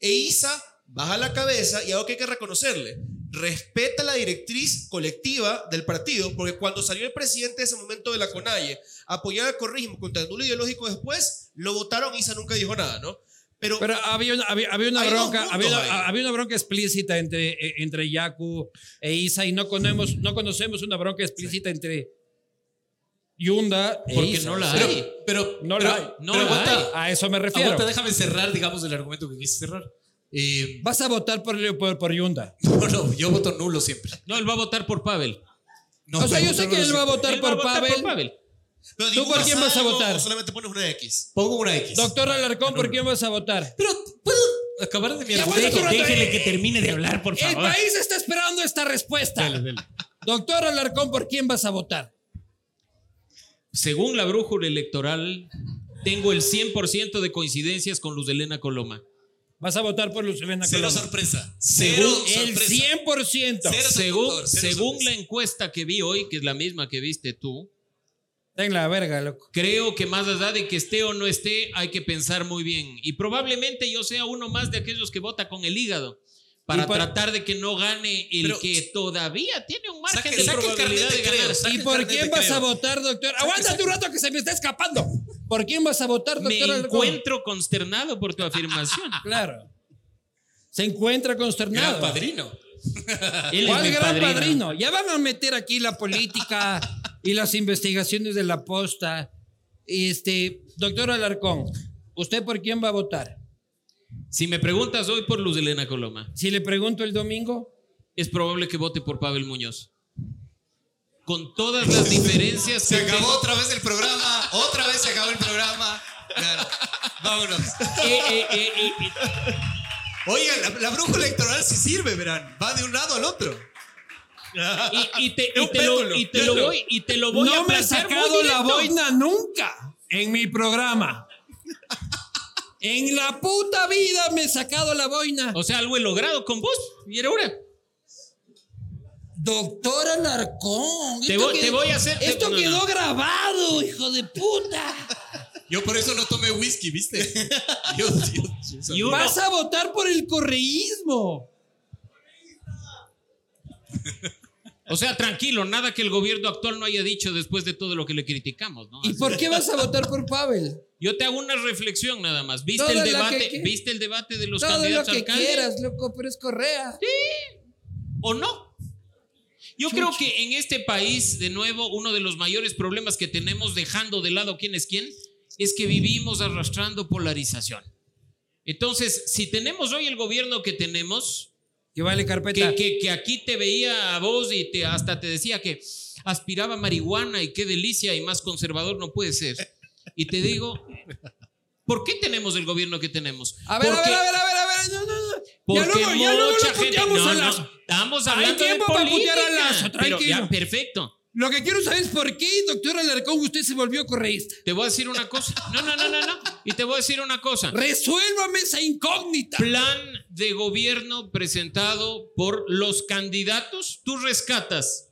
E Isa baja la cabeza y algo que hay que reconocerle. Respeta la directriz colectiva del partido, porque cuando salió el presidente de ese momento de la CONAIE a apoyar el corrismo contra el nulo ideológico después, lo votaron y Isa nunca dijo nada, ¿no? Pero, Pero había una, había, había una Hay bronca, había una, había una bronca explícita entre, eh, entre Yaku e Isa y no conocemos, no conocemos una bronca explícita entre Yunda e Porque Isa. no la Pero, hay. pero, No pero- la hay. No pero la aguanta, A eso me refiero. aguanta, déjame cerrar, digamos, el argumento que quise cerrar. Eh, Vas a votar por, por, por Yunda. no, no, yo voto nulo siempre. No, él va a votar por Pavel. No, o sea, yo sé que él va a votar Él por va a votar Pavel. por Pavel. pero ¿Tú por quién vas a votar? solamente pones una X. Pongo una X. Doctor Alarcón, ¿por quién vas a votar? Pero, ¿puedo acabar de mi argumento? Déjele que termine de hablar, por El favor. país está esperando esta respuesta. Dale, dale. Doctor Alarcón, ¿por quién vas a votar? Según la brújula electoral, tengo el 100% de coincidencias con Luz Elena Coloma. Vas a votar por Luz Elena Cero Coloma. sorpresa. Según Cero El sorpresa. 100%. Cero Según, cero según la encuesta que vi hoy, que es la misma que viste tú, Ten la verga, loco. Creo que más allá de que esté o no esté, hay que pensar muy bien. Y probablemente yo sea uno más de aquellos que vota con el hígado para tratar de que no gane el Pero- que todavía tiene un margen Saque- de saque probabilidad de de ganar. creo, saque ¿Y por quién vas a votar, doctor? Aguántate un rato que se me está escapando. ¿Por quién vas a votar, Me doctor? Alarcón? encuentro consternado por tu afirmación. Claro. Se encuentra Gran consternado. padrino. Él ¿Cuál gran padrino? Ya van a meter aquí la política y las investigaciones de la posta. Este, doctor Alarcón, ¿usted por quién va a votar? Si me preguntas hoy por Luz Elena Coloma, Si le pregunto el domingo, es probable que vote por Pavel Muñoz. Con todas las diferencias Se acabó tengo- otra vez el programa. Otra vez se acabó el programa. Vámonos. Eh, eh, eh, eh, eh, Oiga, la, la brújula electoral sí sirve, verán. Va de un lado al otro. y, y te, y te lo, y te lo voy, y te lo voy a no me ha plantear muy sacado la boina nunca en mi programa. En la puta vida me he sacado la boina. O sea, algo he logrado con vos. Y era ahora. Doctor Alarcón. Te voy- te voy a hacer- Esto no, quedó no. grabado, hijo de puta. Yo por eso no tomé whisky, ¿viste? Y uno- Vas a votar por el correísmo. O sea, tranquilo, nada que el gobierno actual no haya dicho después de todo lo que le criticamos, ¿no? ¿Y Así- por qué vas a votar por Pavel? Yo te hago una reflexión nada más. ¿Viste el debate? que- ¿Viste el debate de los Todo lo candidatos que alcaldes? quieras, loco, pero es Correa. ¿O no? Yo creo que en este país, de nuevo, uno de los mayores problemas que tenemos, dejando de lado quién es quién, es que vivimos arrastrando polarización. Entonces, si tenemos hoy el gobierno que tenemos, Que vale carpeta. que, que- que aquí te veía a vos y te, hasta te decía que aspiraba marihuana y qué delicia y más conservador no puede ser. Y te digo, ¿por qué tenemos el gobierno que tenemos? A ver, a ver, a ver, a ver, a ver. No, no, no. porque ya luego, ya luego mucha lo gente. No, a no, Lazo. estamos Hay hablando de tiempo para política. putear a Lazo, pero ya, tranquilo. perfecto. Lo que quiero saber es por qué, doctor Alarcón, usted se volvió correísta. Te voy a decir una cosa. No, no, no, no, no. Y te voy a decir una cosa. Resuélvame esa incógnita. Plan de gobierno presentado por los candidatos. Tú rescatas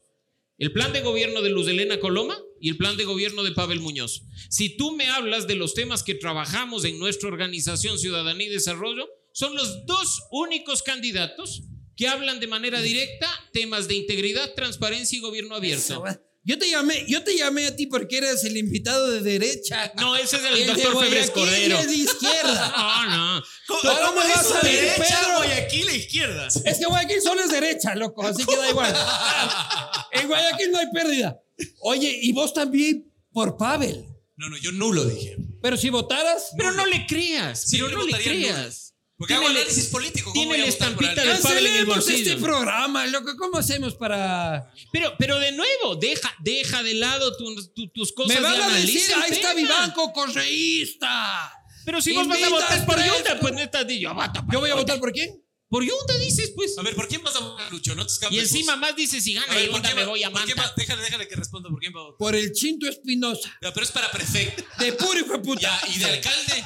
el plan de gobierno de Luz Elena Coloma y el plan de gobierno de Pavel Muñoz. Si tú me hablas de los temas que trabajamos en nuestra organización Ciudadanía y Desarrollo, son los dos únicos candidatos que hablan de manera directa temas de integridad, transparencia y gobierno abierto. Yo te llamé, yo te llamé a ti porque eres el invitado de derecha. No, ese es el, El de doctor Febres Cordero. es de izquierda. No, no. Ahora me vas a ver, derecha, Pedro. Guayaquil e izquierda. Es que Guayaquil solo es derecha, loco, así que da igual. En Guayaquil no hay pérdida. Oye, y vos también por Pavel. No, no, yo nulo dije. Pero si votaras, Pero no le creas, Sí, pero no le nulo. Porque Tiene hago el- análisis político. ¿cómo tiene la estampita del Pavel en el cancelemos bolsillo. este programa, loco. ¿Cómo hacemos para...? Pero, pero de nuevo, deja, deja de lado tu- tu- tus cosas Me van a decir, ahí está tema. Vivanco, correísta. Pero si vos vas a votar por. Yunda, pues no estás di- yo voto Yo voy a votar por quién? Por Yunda dices, pues. A ver, ¿por quién vas a votar, Lucho? No te escapes. Y encima vos. más dices, si gana ver, ¿por Yunda me voy a Manta. va- Déjale, déjale que responda por quién va a votar. Por el Chinto Espinosa. Ya, pero es para prefecto. De puro hijo de puta. Ya, y de alcalde.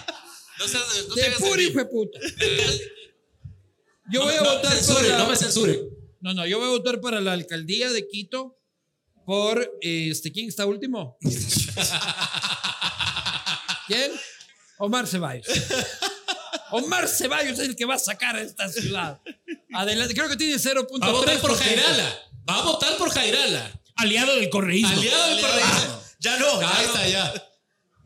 No, seas, no te De puro hijo de puta. Yo voy a No votar no me censuren. No, no, yo voy a votar para la alcaldía de Quito por este quién está último. ¿Quién? Omar Ceballos. Omar Ceballos es el que va a sacar a esta ciudad. Adelante, creo que tiene 0.3%. Va a votar por Jairala. Va a votar por Jairala. Aliado del correísmo. Aliado del correísmo. Ya no. Ahí está, ya.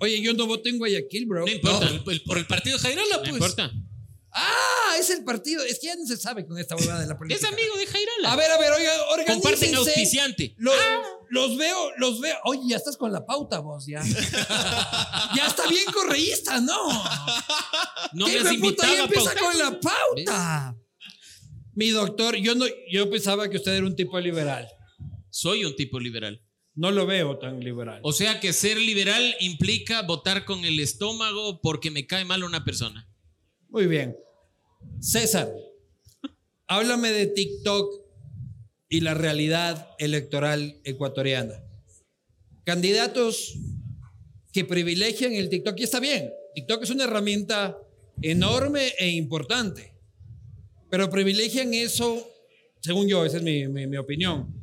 Oye, yo no voté en Guayaquil, bro. No No, importa. por el, por el partido Jairala, No pues. importa. Ah, es el partido. Es que ya no se sabe con esta huevada de la política. Es amigo de Jairala. A ver, a ver, oiga, Comparten organícense. auspiciante. Los, los veo, los veo. Oye, ya estás con la pauta, vos, ya. ya está bien correísta, ¿no? No ¿Qué me has puta ya empieza pautar. con la pauta. Mi doctor, yo no, yo pensaba que usted era un tipo liberal. Soy un tipo liberal. No lo veo tan liberal. O sea que ser liberal implica votar con el estómago porque me cae mal una persona. Muy bien. César, háblame de TikTok y la realidad electoral ecuatoriana. Candidatos que privilegian el TikTok, y está bien, TikTok es una herramienta enorme e importante, pero privilegian eso, según yo, esa es mi, mi- mi opinión,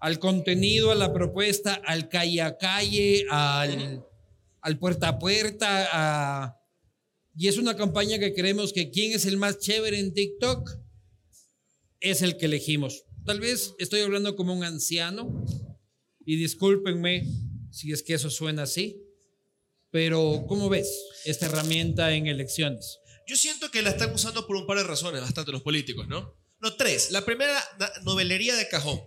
al contenido, a la propuesta, al calle a calle, al, al puerta a puerta. y es una campaña que creemos que quién es el más chévere en TikTok es el que elegimos. Tal vez estoy hablando como un anciano y discúlpenme si es que eso suena así, pero ¿cómo ves esta herramienta en elecciones? Yo siento que la están usando por un par de razones, bastante los políticos, ¿no? No, tres. La primera, novelería de cajón.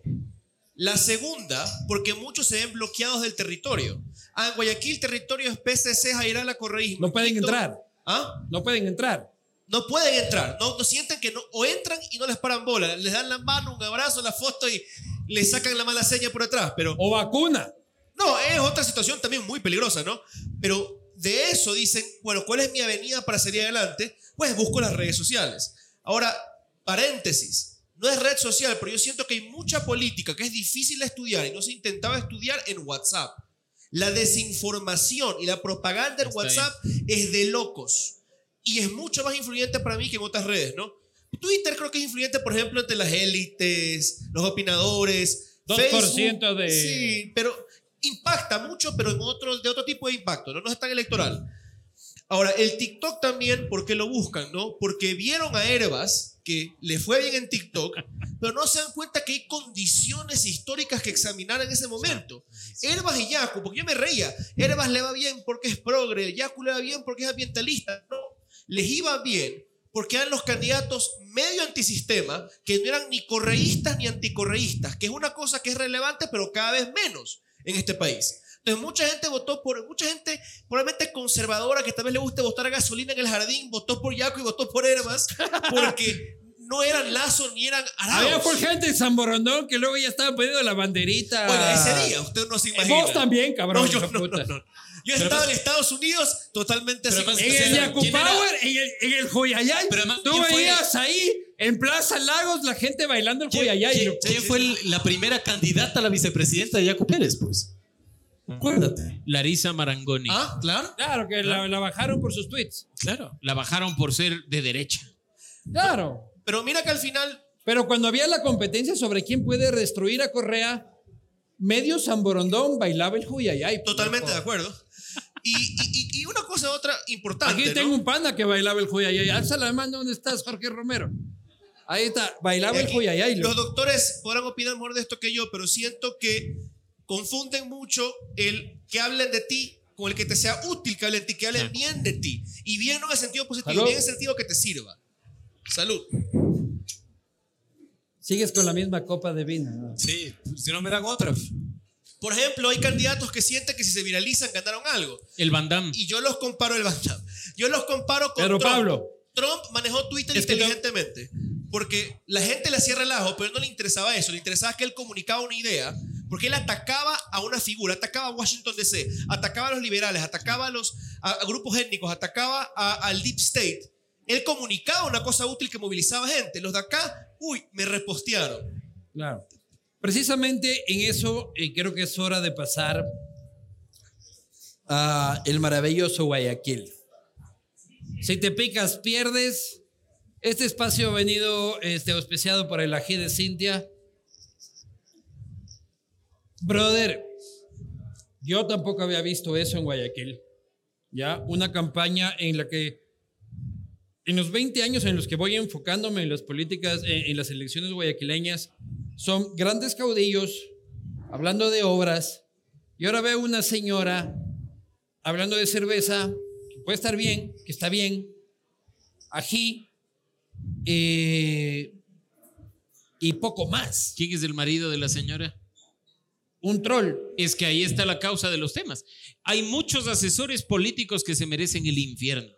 La segunda, porque muchos se ven bloqueados del territorio. Ah, en Guayaquil, territorio es PCC, Jairá, la Correísmo. No pueden entrar, ¿Ah? no pueden entrar. No pueden entrar. No, no sienten que no. O entran y no les paran bola. Les dan la mano, un abrazo, la foto y les sacan la mala seña por atrás. Pero O vacuna. no, es otra situación también muy peligrosa, ¿no? Pero de eso dicen, bueno, ¿cuál es mi avenida para salir adelante? Pues busco las redes sociales. Ahora, paréntesis, no es red social, pero yo siento que hay mucha política que es difícil de estudiar y no se intentaba estudiar en WhatsApp. La desinformación y la propaganda en Está WhatsApp es de locos y es mucho más influyente para mí que en otras redes, ¿no? Twitter creo que es influyente, por ejemplo, entre las élites, los opinadores. 2% Facebook, de- Sí, pero impacta mucho, pero en otro, de otro tipo de impacto, ¿no? No es tan electoral. Ahora, el TikTok también, ¿por qué lo buscan, no? Porque vieron a Herbas, que le fue bien en TikTok, pero no se dan cuenta que hay condiciones históricas que examinar en ese momento. Herbas y Yacu, porque yo me reía, Herbas le va bien porque es progre, Yacu le va bien porque es ambientalista, no, les iba bien porque eran los candidatos medio antisistema, que no eran ni correístas ni anticorreístas, que es una cosa que es relevante, pero cada vez menos en este país. Entonces, mucha gente votó por, mucha gente probablemente conservadora, que tal vez le guste votar gasolina en el jardín, votó por Yaco y votó por Herbas, porque no eran lazos ni eran Había araos. por gente en San Borondón que luego ya estaba poniendo la banderita. Bueno, ese día, usted no se imagina. Vos también, cabrón. No, yo no, puta. no, no. Yo estaba en Estados Unidos totalmente Pero además- En el ¿quién era? Power, en el, en el Joyayay, Pero además, tú ¿quién veías ahí en Plaza Lagos la gente bailando el ¿Quién, Joyayay. quién- quién fue el- la primera candidata a la vicepresidenta de Yacu Pérez, pues? Acuérdate. Larisa Marangoni. Ah, claro. Claro, que la, la bajaron por sus tweets. Claro. La bajaron por ser de derecha. Claro. Pero mira que al final Pero cuando había la competencia sobre quién puede destruir a Correa, medio San Borondón bailaba el Joyayay. Totalmente de acuerdo. Y, y- y- una cosa otra importante. Aquí ¿no? tengo un pana que bailaba el Joyayay. Alza la mano, ¿dónde estás, Jorge Romero? Ahí está, bailaba el Aquí, Joyayay. Los doctores podrán opinar mejor de esto que yo, pero siento que confunden mucho el que hablen de ti con el que te sea útil que hablen de ti, que hablen bien de ti. Y bien no en el sentido positivo, Salud. bien en el sentido que te sirva. Salud. Sigues con la misma copa de vino. ¿no? Sí, si no me dan otra. Por ejemplo, hay candidatos que sienten que si se viralizan ganaron algo. El Van Damme. Y yo los comparo el Van Damme. Yo los comparo con Pedro Trump. Pablo. Trump manejó Twitter Es inteligentemente. Porque la gente le hacía relajo, pero no le interesaba eso. Le interesaba que él comunicaba una idea. Porque él atacaba a una figura, atacaba a Washington DC, atacaba a los liberales, atacaba a los a, a grupos étnicos, atacaba a- al Deep State. Él comunicaba una cosa útil que movilizaba gente. Los de acá, uy, me repostearon. Claro. Precisamente en eso eh, creo que es hora de pasar a el maravilloso Guayaquil. Si te picas, pierdes. Este espacio ha venido este, auspiciado por el ají de Cintia. Brother, yo tampoco había visto eso en Guayaquil. Ya, una campaña en la que en los 20 años en los que voy enfocándome en las políticas, en, las elecciones guayaquileñas, son grandes caudillos hablando de obras. Y ahora veo una señora hablando de cerveza, puede estar bien, que está bien, ají, eh, y poco más. ¿Quién es el marido de la señora? Un troll. Es que ahí está la causa de los temas. Hay muchos asesores políticos que se merecen el infierno.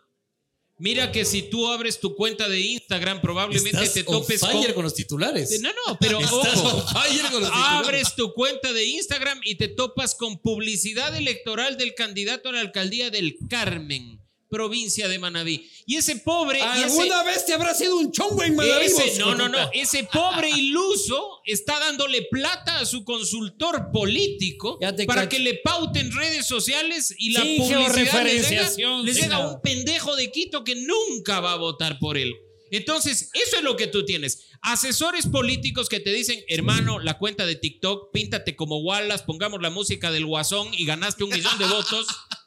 Mira que si tú abres tu cuenta de Instagram, probablemente Estás te on topes fire con... con los titulares. No, no, pero Estás ojo. on fire con los titulares. Abres tu cuenta de Instagram y te topas con publicidad electoral del candidato a la alcaldía del Carmen, provincia de Manabí. Y ese pobre... ese- ¿Alguna vez te habrá sido un chongo en ese- vos, no, no, no. Ese pobre iluso está dándole plata a su consultor político para cacho. que le pauten redes sociales y la Sin publicidad les llega, les llega un pendejo de Quito que nunca va a votar por él. Entonces, eso es lo que tú tienes. Asesores políticos que te dicen, hermano, la cuenta de TikTok, píntate como Wallace, pongamos la música del guasón y ganaste un millón de votos.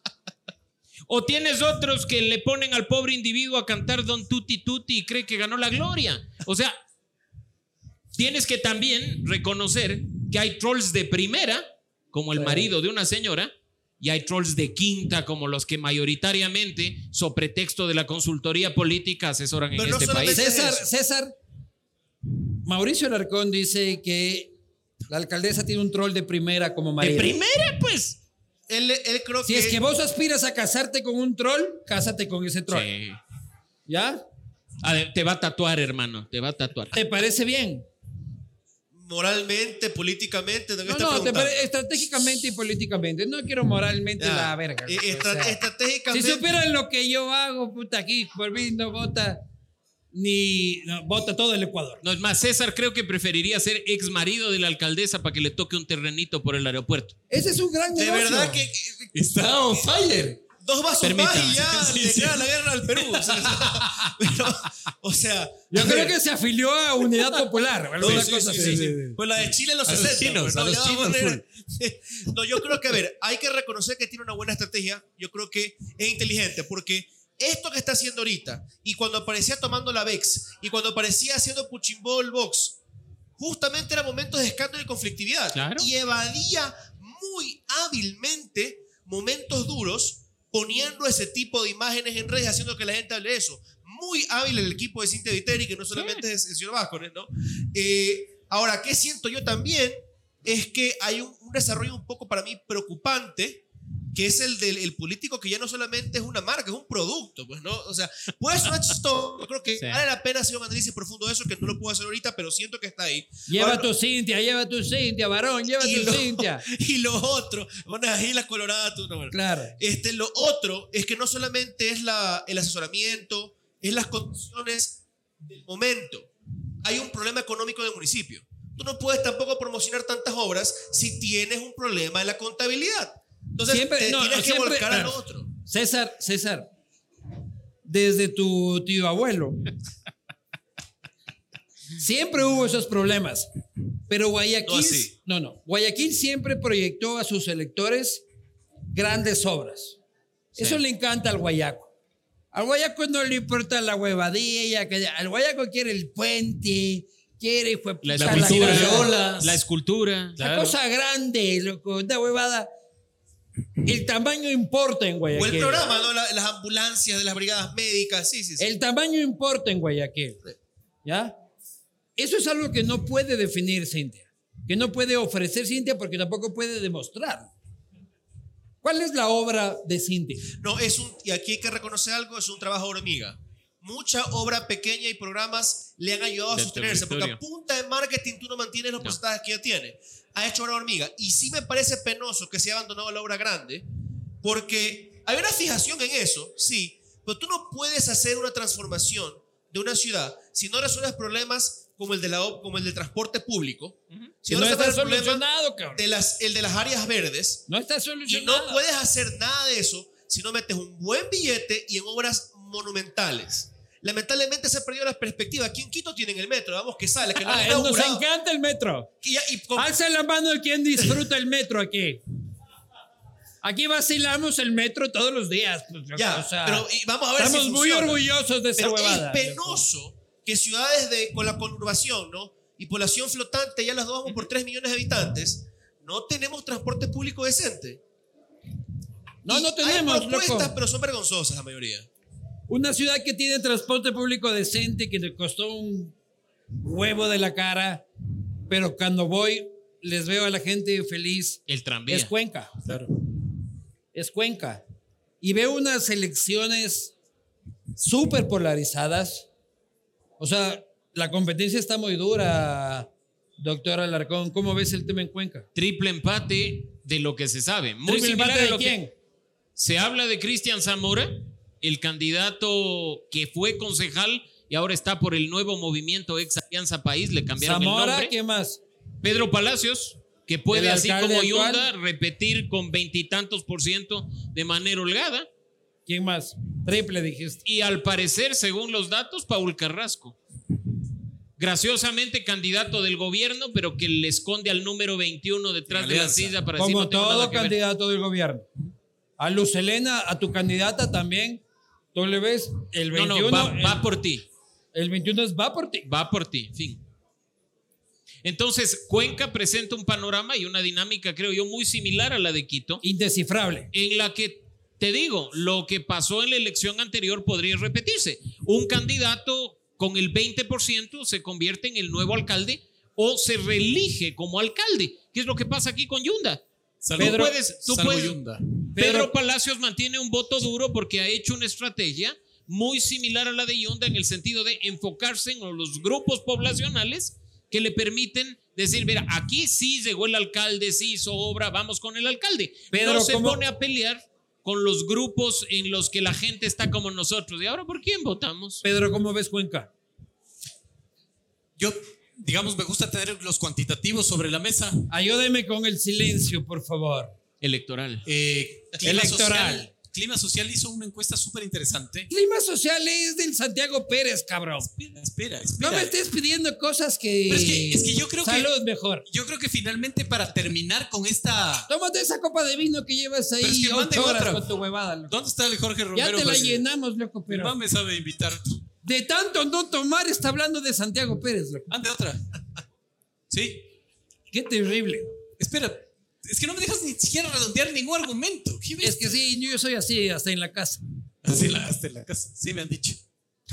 O tienes otros que le ponen al pobre individuo a cantar Don Tutti Tutti y cree que ganó la gloria. O sea, tienes que también reconocer que hay trolls de primera, como el marido de una señora, y hay trolls de quinta, como los que mayoritariamente, sobre pretexto de la consultoría política, asesoran en no este país. César. César, Mauricio Alarcón dice que la alcaldesa tiene un troll de primera como De marido. primera, pues. Él, él creo Si que. es que vos aspiras a casarte con un troll, cásate con ese troll. Sí. ¿Ya? A ver, te va a tatuar, hermano, te va a tatuar. ¿Te parece bien? moralmente, políticamente, ¿de qué No, no, te pare- estratégicamente y políticamente. No quiero moralmente Ya. la verga. Eh, o estra- sea, si estratégicamente. supieran lo que yo hago, puta, aquí por mí no vota ni no, vota todo el Ecuador. No, es más, César creo que preferiría ser ex marido de la alcaldesa para que le toque un terrenito por el aeropuerto. Ese es un gran de negocio. verdad que Está on fire. dos vasos Permítame. más y ya Sí, le sí. declara la guerra al Perú. O sea, pero, o sea, Yo creo ver, que se afilió a Unidad Popular. o alguna Sí, sí, cosa sí, así. sí, sí. Pues la de Chile en los A los 60. chinos, pues, a no, los chinos. No, yo creo que, a ver, hay que reconocer que tiene una buena estrategia. Yo creo que es inteligente porque esto que está haciendo ahorita y cuando aparecía tomando la VEX y cuando aparecía haciendo Puchimbol Box, justamente eran momentos de escándalo y conflictividad. Claro. Y evadía muy hábilmente momentos duros poniendo ese tipo de imágenes en redes, haciendo que la gente hable de eso. Muy hábil el equipo de Cintia Viteri, que no solamente es el señor Vázquez, ¿no? Eh, ahora, ¿qué siento yo también? Es que hay un, un desarrollo un poco para mí preocupante, que es el del el político que ya no solamente es una marca, es un producto, pues, ¿no? O sea, sonar chistoso, yo creo que Sí. vale la pena hacer un análisis profundo de eso, que no lo puedo hacer ahorita, pero siento que está ahí. Lleva Ahora, tu Cintia, lleva tu Cintia, varón, lleva tu lo- Cintia. Y lo otro, una isla colorada, tú no, bueno. Claro. Este, lo otro es que no solamente es la, el asesoramiento, es las condiciones del momento. Hay un problema económico del municipio. Tú no puedes tampoco promocionar tantas obras si tienes un problema en la contabilidad. Entonces, Siempre- te no, tienes que siempre- volcar a lo claro. otro. César, César, desde tu tío abuelo, siempre hubo esos problemas. Pero Guayaquil, No no, no, Guayaquil siempre proyectó a sus electores grandes obras. Eso le encanta al guayaco. Al guayaco no le importa la huevadilla, que al guayaco quiere el puente, quiere La puta, escultura, casa. la escultura. La cosa grande, loco, una huevada. El tamaño importa en O Guayaquil. el programa, ¿no? La- las ambulancias de las brigadas médicas, sí, sí, sí. El tamaño importa en Guayaquil. ¿Ya? Eso es algo que no puede definir Cintia. Que no puede ofrecer Cintia porque tampoco puede demostrar. ¿Cuál es la obra de Cintia? No, es un, y aquí hay que reconocer algo, es un trabajo hormiga. Mucha obra pequeña y programas le han ayudado a sostenerse, porque a territorio. punta de marketing tú no mantienes los No. porcentajes que ya tiene. Ha hecho obra hormiga. Y sí me parece penoso que se haya abandonado la obra grande, porque hay una fijación en eso, sí, pero tú no puedes hacer una transformación de una ciudad si no resuelves problemas como el de, la, como el del transporte público, si Si no está el problema solucionado, cabrón. de las, el de las áreas verdes, No está y solucionado. no puedes hacer nada de eso si no metes un buen billete y en obras monumentales. Lamentablemente se perdió la perspectiva. Aquí en Quito tienen el metro, vamos que sale, que no Ah, han nos encanta el metro. Y, y con- Alza la mano de quien disfruta el metro aquí. Aquí vacilamos el metro todos los días. pues, ya, o sea, pero y vamos a ver estamos si muy orgullosos de esa Pero huevada. es penoso que ciudades de, con la conurbación ¿no? y población flotante, ya las dos vamos por 3 millones de habitantes, no tenemos transporte público decente. No, Y no tenemos, Hay propuestas, loco. pero son vergonzosas la mayoría. Una ciudad que tiene transporte público decente, que le costó un huevo de la cara, pero cuando voy les veo a la gente feliz. El tranvía. Es Cuenca. Es Cuenca. Y veo unas elecciones súper polarizadas. O sea, la competencia está muy dura, doctor Alarcón. ¿Cómo ves el tema en Cuenca? Triple empate de lo que se sabe. Muy ¿Triple empate de lo que- quién? Se habla de Cristian Zamora, el candidato que fue concejal y ahora está por el nuevo movimiento Ex Alianza País, le cambiaron el Zamora, nombre. ¿quién más? Pedro Palacios, que puede El así como. Yunda repetir con veintitantos por ciento de manera holgada. ¿Quién más? Triple dijiste. Y al parecer, según los datos, Paul Carrasco. Graciosamente candidato del gobierno, pero que le esconde al número 21 detrás de la silla para decir Como no tengo todo nada que ver". candidato del gobierno. A Luz Helena, a tu candidata también. Tú le ves el No, 21. no, va, el, va por ti. el 21 es va por ti. Va por ti, fin. Entonces, Cuenca presenta un panorama y una dinámica, creo yo, muy similar a la de Quito, Indescifrable. en la que, te digo, lo que pasó en la elección anterior podría repetirse. Un candidato con el 20% se convierte en el nuevo alcalde o se reelige como alcalde. ¿Qué es lo que pasa aquí con Yunda? Salvo, Tú puedes- tú puedes- Yunda. Pedro Pedro- Palacios mantiene un voto duro porque ha hecho una estrategia muy similar a la de Yunda en el sentido de enfocarse en los grupos poblacionales que le permiten decir, mira, aquí sí llegó el alcalde, sí hizo obra, vamos con el alcalde. Pedro, no se ¿cómo- pone a pelear con los grupos en los que la gente está como nosotros. ¿Y ahora por quién votamos? Pedro, ¿cómo ves Cuenca? Yo, digamos, me gusta tener los cuantitativos sobre la mesa. Ayúdeme con el silencio, por favor. Electoral. Eh, clima Electoral. Social, clima Social hizo una encuesta súper interesante. Clima social es del Santiago Pérez, cabrón. Espera, espera, No espera. me estés pidiendo cosas que. Pero es que- es que yo creo que- Salud mejor. Yo creo que finalmente para terminar con esta... Tómate esa copa de vino que llevas ahí Pero es que ocho horas otra. con tu huevada, loco. ¿Dónde está el Jorge Ya Romero? te la Pues, llenamos, loco, Mi pero. mamá me sabe invitar. De tanto no tomar, está hablando de Santiago Pérez, loco. Ande otra. Sí. Qué terrible. Espera, es que no me dejas ni siquiera redondear ningún argumento. ¿Qué Es que sí, yo soy así hasta en la casa. Así la hasta en la casa. Sí, me han dicho.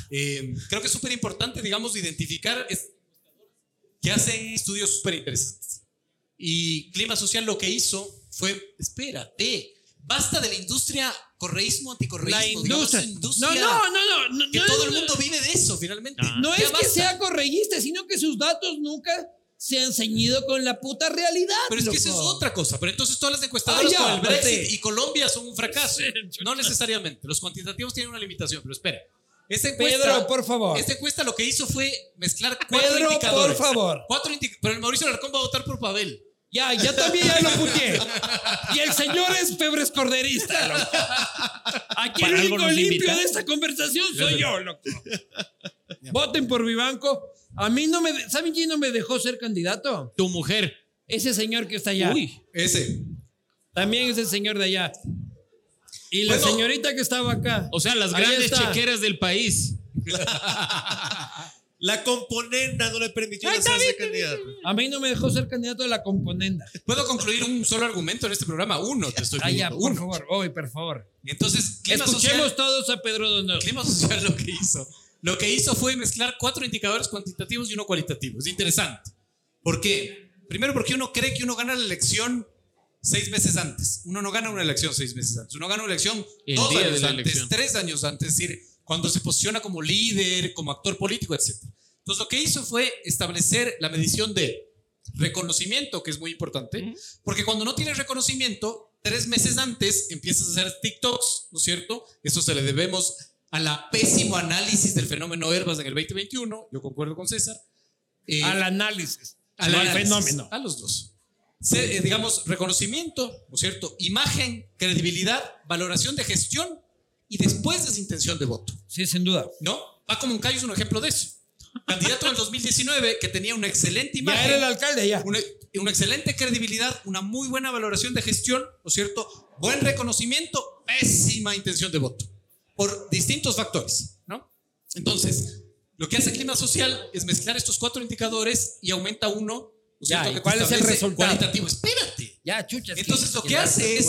Eh, creo que es súper importante, digamos, identificar es- que hacen estudios súper interesantes. Y Clima Social lo que hizo fue, espérate, basta de la industria correísmo, anticorreísmo. Digamos, industria. industria No, no, no, no. no Que no, todo el no, mundo vive de eso, finalmente. No Ya es que sea correísta, sino que sus datos nunca se han ceñido con la puta realidad. Pero es que esa es otra cosa. Pero entonces todas las encuestadoras Ah, ya, con el Brexit sí. y Colombia son un fracaso. No necesariamente. Los cuantitativos tienen una limitación, pero espera. Esta encuesta, Pedro, por favor. Esta encuesta lo que hizo fue mezclar cuatro Pedro, indicadores. por favor. Cuatro indi- pero el Mauricio Alarcón va a votar por Pavel. Ya, ya también ya lo puteé. Y el señor es febres corderista, loco. Aquí Para el único limpio invita. de esta conversación soy yo, loco. Voten por Vivanco. A mí no me. ¿Saben quién no me dejó ser candidato? Tu mujer. Ese señor que está allá. Uy. Ese. También es el señor de allá. Y la Bueno. señorita que estaba acá. O sea, las grandes chequeras del país. La componenda no le permitió Ay, hacerse candidato. A mí no me dejó ser candidato de la componenda. ¿Puedo concluir un solo argumento en este programa? Uno te estoy Ah, ya, pidiendo. por Uno. favor. Hoy, por favor. Entonces, Clima Escuchemos Social, todos a Pedro Donoso. Clima Social lo que hizo. Lo que hizo fue mezclar cuatro indicadores cuantitativos y uno cualitativo. Es interesante. ¿Por qué? Primero porque uno cree que uno gana la elección seis meses antes. Uno no gana una elección seis meses antes. Uno gana una elección El dos años antes, elección. tres años antes. Es decir, cuando se posiciona como líder, como actor político, etc. Entonces lo que hizo fue establecer la medición de reconocimiento, que es muy importante, porque cuando no tienes reconocimiento, tres meses antes empiezas a hacer TikToks, ¿no es cierto? Eso se le debemos a la pésimo análisis del fenómeno Herbas en el 2021, yo concuerdo con César. Eh, Al análisis. al no al análisis, fenómeno. A los dos. Se- eh, digamos, reconocimiento, ¿no es cierto? Imagen, credibilidad, valoración de gestión y después desintención de voto, Sí, sin duda. ¿no? Un callo es un ejemplo de eso. Candidato del 2019 que tenía una excelente imagen. Ya era el alcalde, ya. una, una excelente credibilidad, una muy buena valoración de gestión, ¿no es cierto? Buen reconocimiento, pésima intención de voto, por distintos factores, ¿no? Entonces, lo que hace Clima Social es mezclar estos cuatro indicadores y aumenta uno, ¿no es Ya? ¿y cuál es el resultado? Cualitativo, espérate. Ya, chuchas. Entonces, lo que hace es,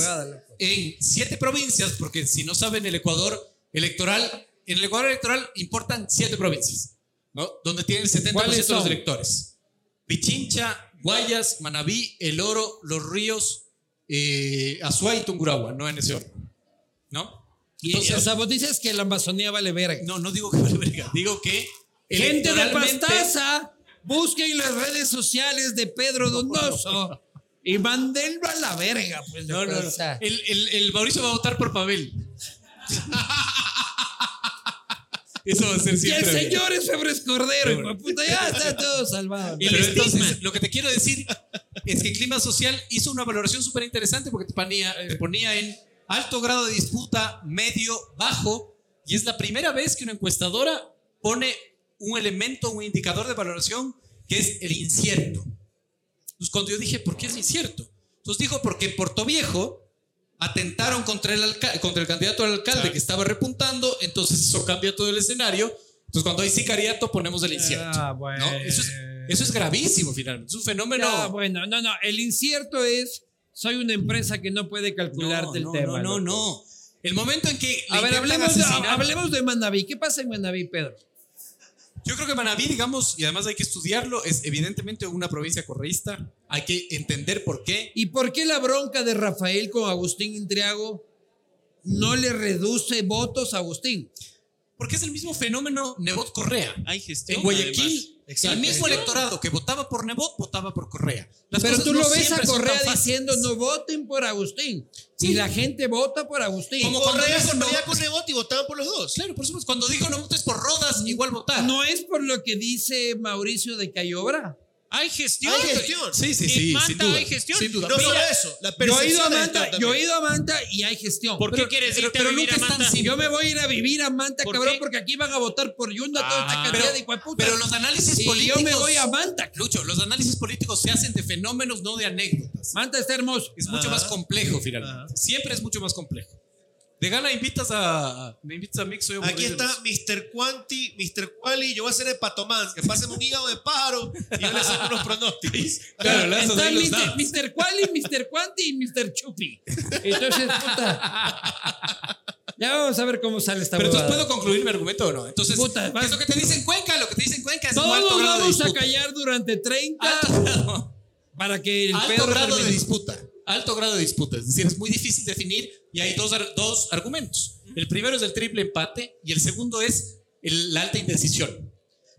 en siete provincias, porque si no saben, el Ecuador electoral, en el Ecuador electoral importan siete provincias, ¿no? Donde tienen el 70% de ¿Cuáles los electores. Pichincha, Guayas, Manabí, El Oro, Los Ríos, eh, Azuay y Tungurahua, no en ese orden, ¿no? Y, Entonces- o sea, vos dices que la Amazonía vale verga. No, no digo que vale verga, digo que Gente de Pastaza, busquen las redes sociales de Pedro Donoso y mándenlo a la verga. Pues, No, no, no. El, el- el Mauricio va a votar por Pavel. Eso va a ser y el siempre. señor es Febres Cordero, de puta, ya está todo salvado. Y entonces, lo que te quiero decir es que Clima Social hizo una valoración súper interesante porque te ponía, te ponía en alto grado de disputa, medio, bajo, y es la primera vez que una encuestadora pone un elemento, un indicador de valoración que es el incierto. Entonces, cuando yo dije, ¿por qué es incierto? Entonces dijo, porque en Puerto Viejo atentaron contra el, contra el candidato al alcalde que estaba repuntando, entonces eso cambia todo el escenario. Entonces, cuando hay sicariato, ponemos el incierto. Ah, bueno. ¿no? Eso, es, eso es gravísimo, finalmente. Es un fenómeno. Ah, bueno, no, no. El incierto es, soy una empresa que no puede calcularte no, el tema. No, no, no. El momento en que. A ver, hablemos hablemos de Manaví. ¿Qué pasa en Manaví, Pedro? Yo creo que Manaví, digamos, y además hay que estudiarlo, es evidentemente una provincia correísta. Hay que entender por qué. ¿Y por qué la bronca de Rafael con Agustín Intriago no le reduce votos a Agustín? Porque es el mismo fenómeno Nebot Correa. Hay gestión. En Guayaquil, el mismo electorado que votaba por Nebot votaba por Correa. Las Pero tú no lo ves a Correa diciendo no voten por Agustín. Sí. Y la gente vota por Agustín. Como cuando Correa dijo se no, con Nebot y votaban por los dos. Claro, por supuesto. Cuando dijo no votes por Rodas, igual votar. No es por lo que dice Mauricio de que hay gestión. Hay gestión. Sí, sí, En sí. Manta sin duda. hay gestión. Sin duda. No Pero- solo eso, la Yo he ido a Manta, yo he ido a Manta y hay gestión. ¿Por qué Pero- quieres irte pero a vivir nunca a es tan Manta? simple. Yo me voy a ir a vivir a Manta, ¿Por cabrón, qué? porque aquí van a votar por Yunda toda esta Ah, cantidad pero- de hijueputas. Pero los análisis políticos. yo me voy a Manta. Lucho, los análisis políticos se hacen de fenómenos, no de anécdotas. Manta está hermoso. Es mucho más complejo, finalmente. Siempre es mucho más complejo. De gala invitas a. Me invitas a Mix, soy Aquí está Mr. Quanti, Mr. Quali, yo voy a hacer el patomán, que pasen un hígado de pájaro y yo les hago unos pronósticos. Claro, le das Está Mr. Quali, Mr. Quanti y Mr. Chupi. Entonces, puta. Ya vamos a ver cómo sale esta Pero entonces puedo concluir mi argumento o no. Entonces, Puta, ¿qué es lo que te dicen Cuenca? Lo que te dicen Cuenca es Todos alto grado de vamos a callar durante 30 Alto grado, para que el alto grado de termine. disputa. Alto grado de disputa. Es decir, es muy difícil definir y hay dos, dos argumentos. El primero es el triple empate y el segundo es el- la alta indecisión.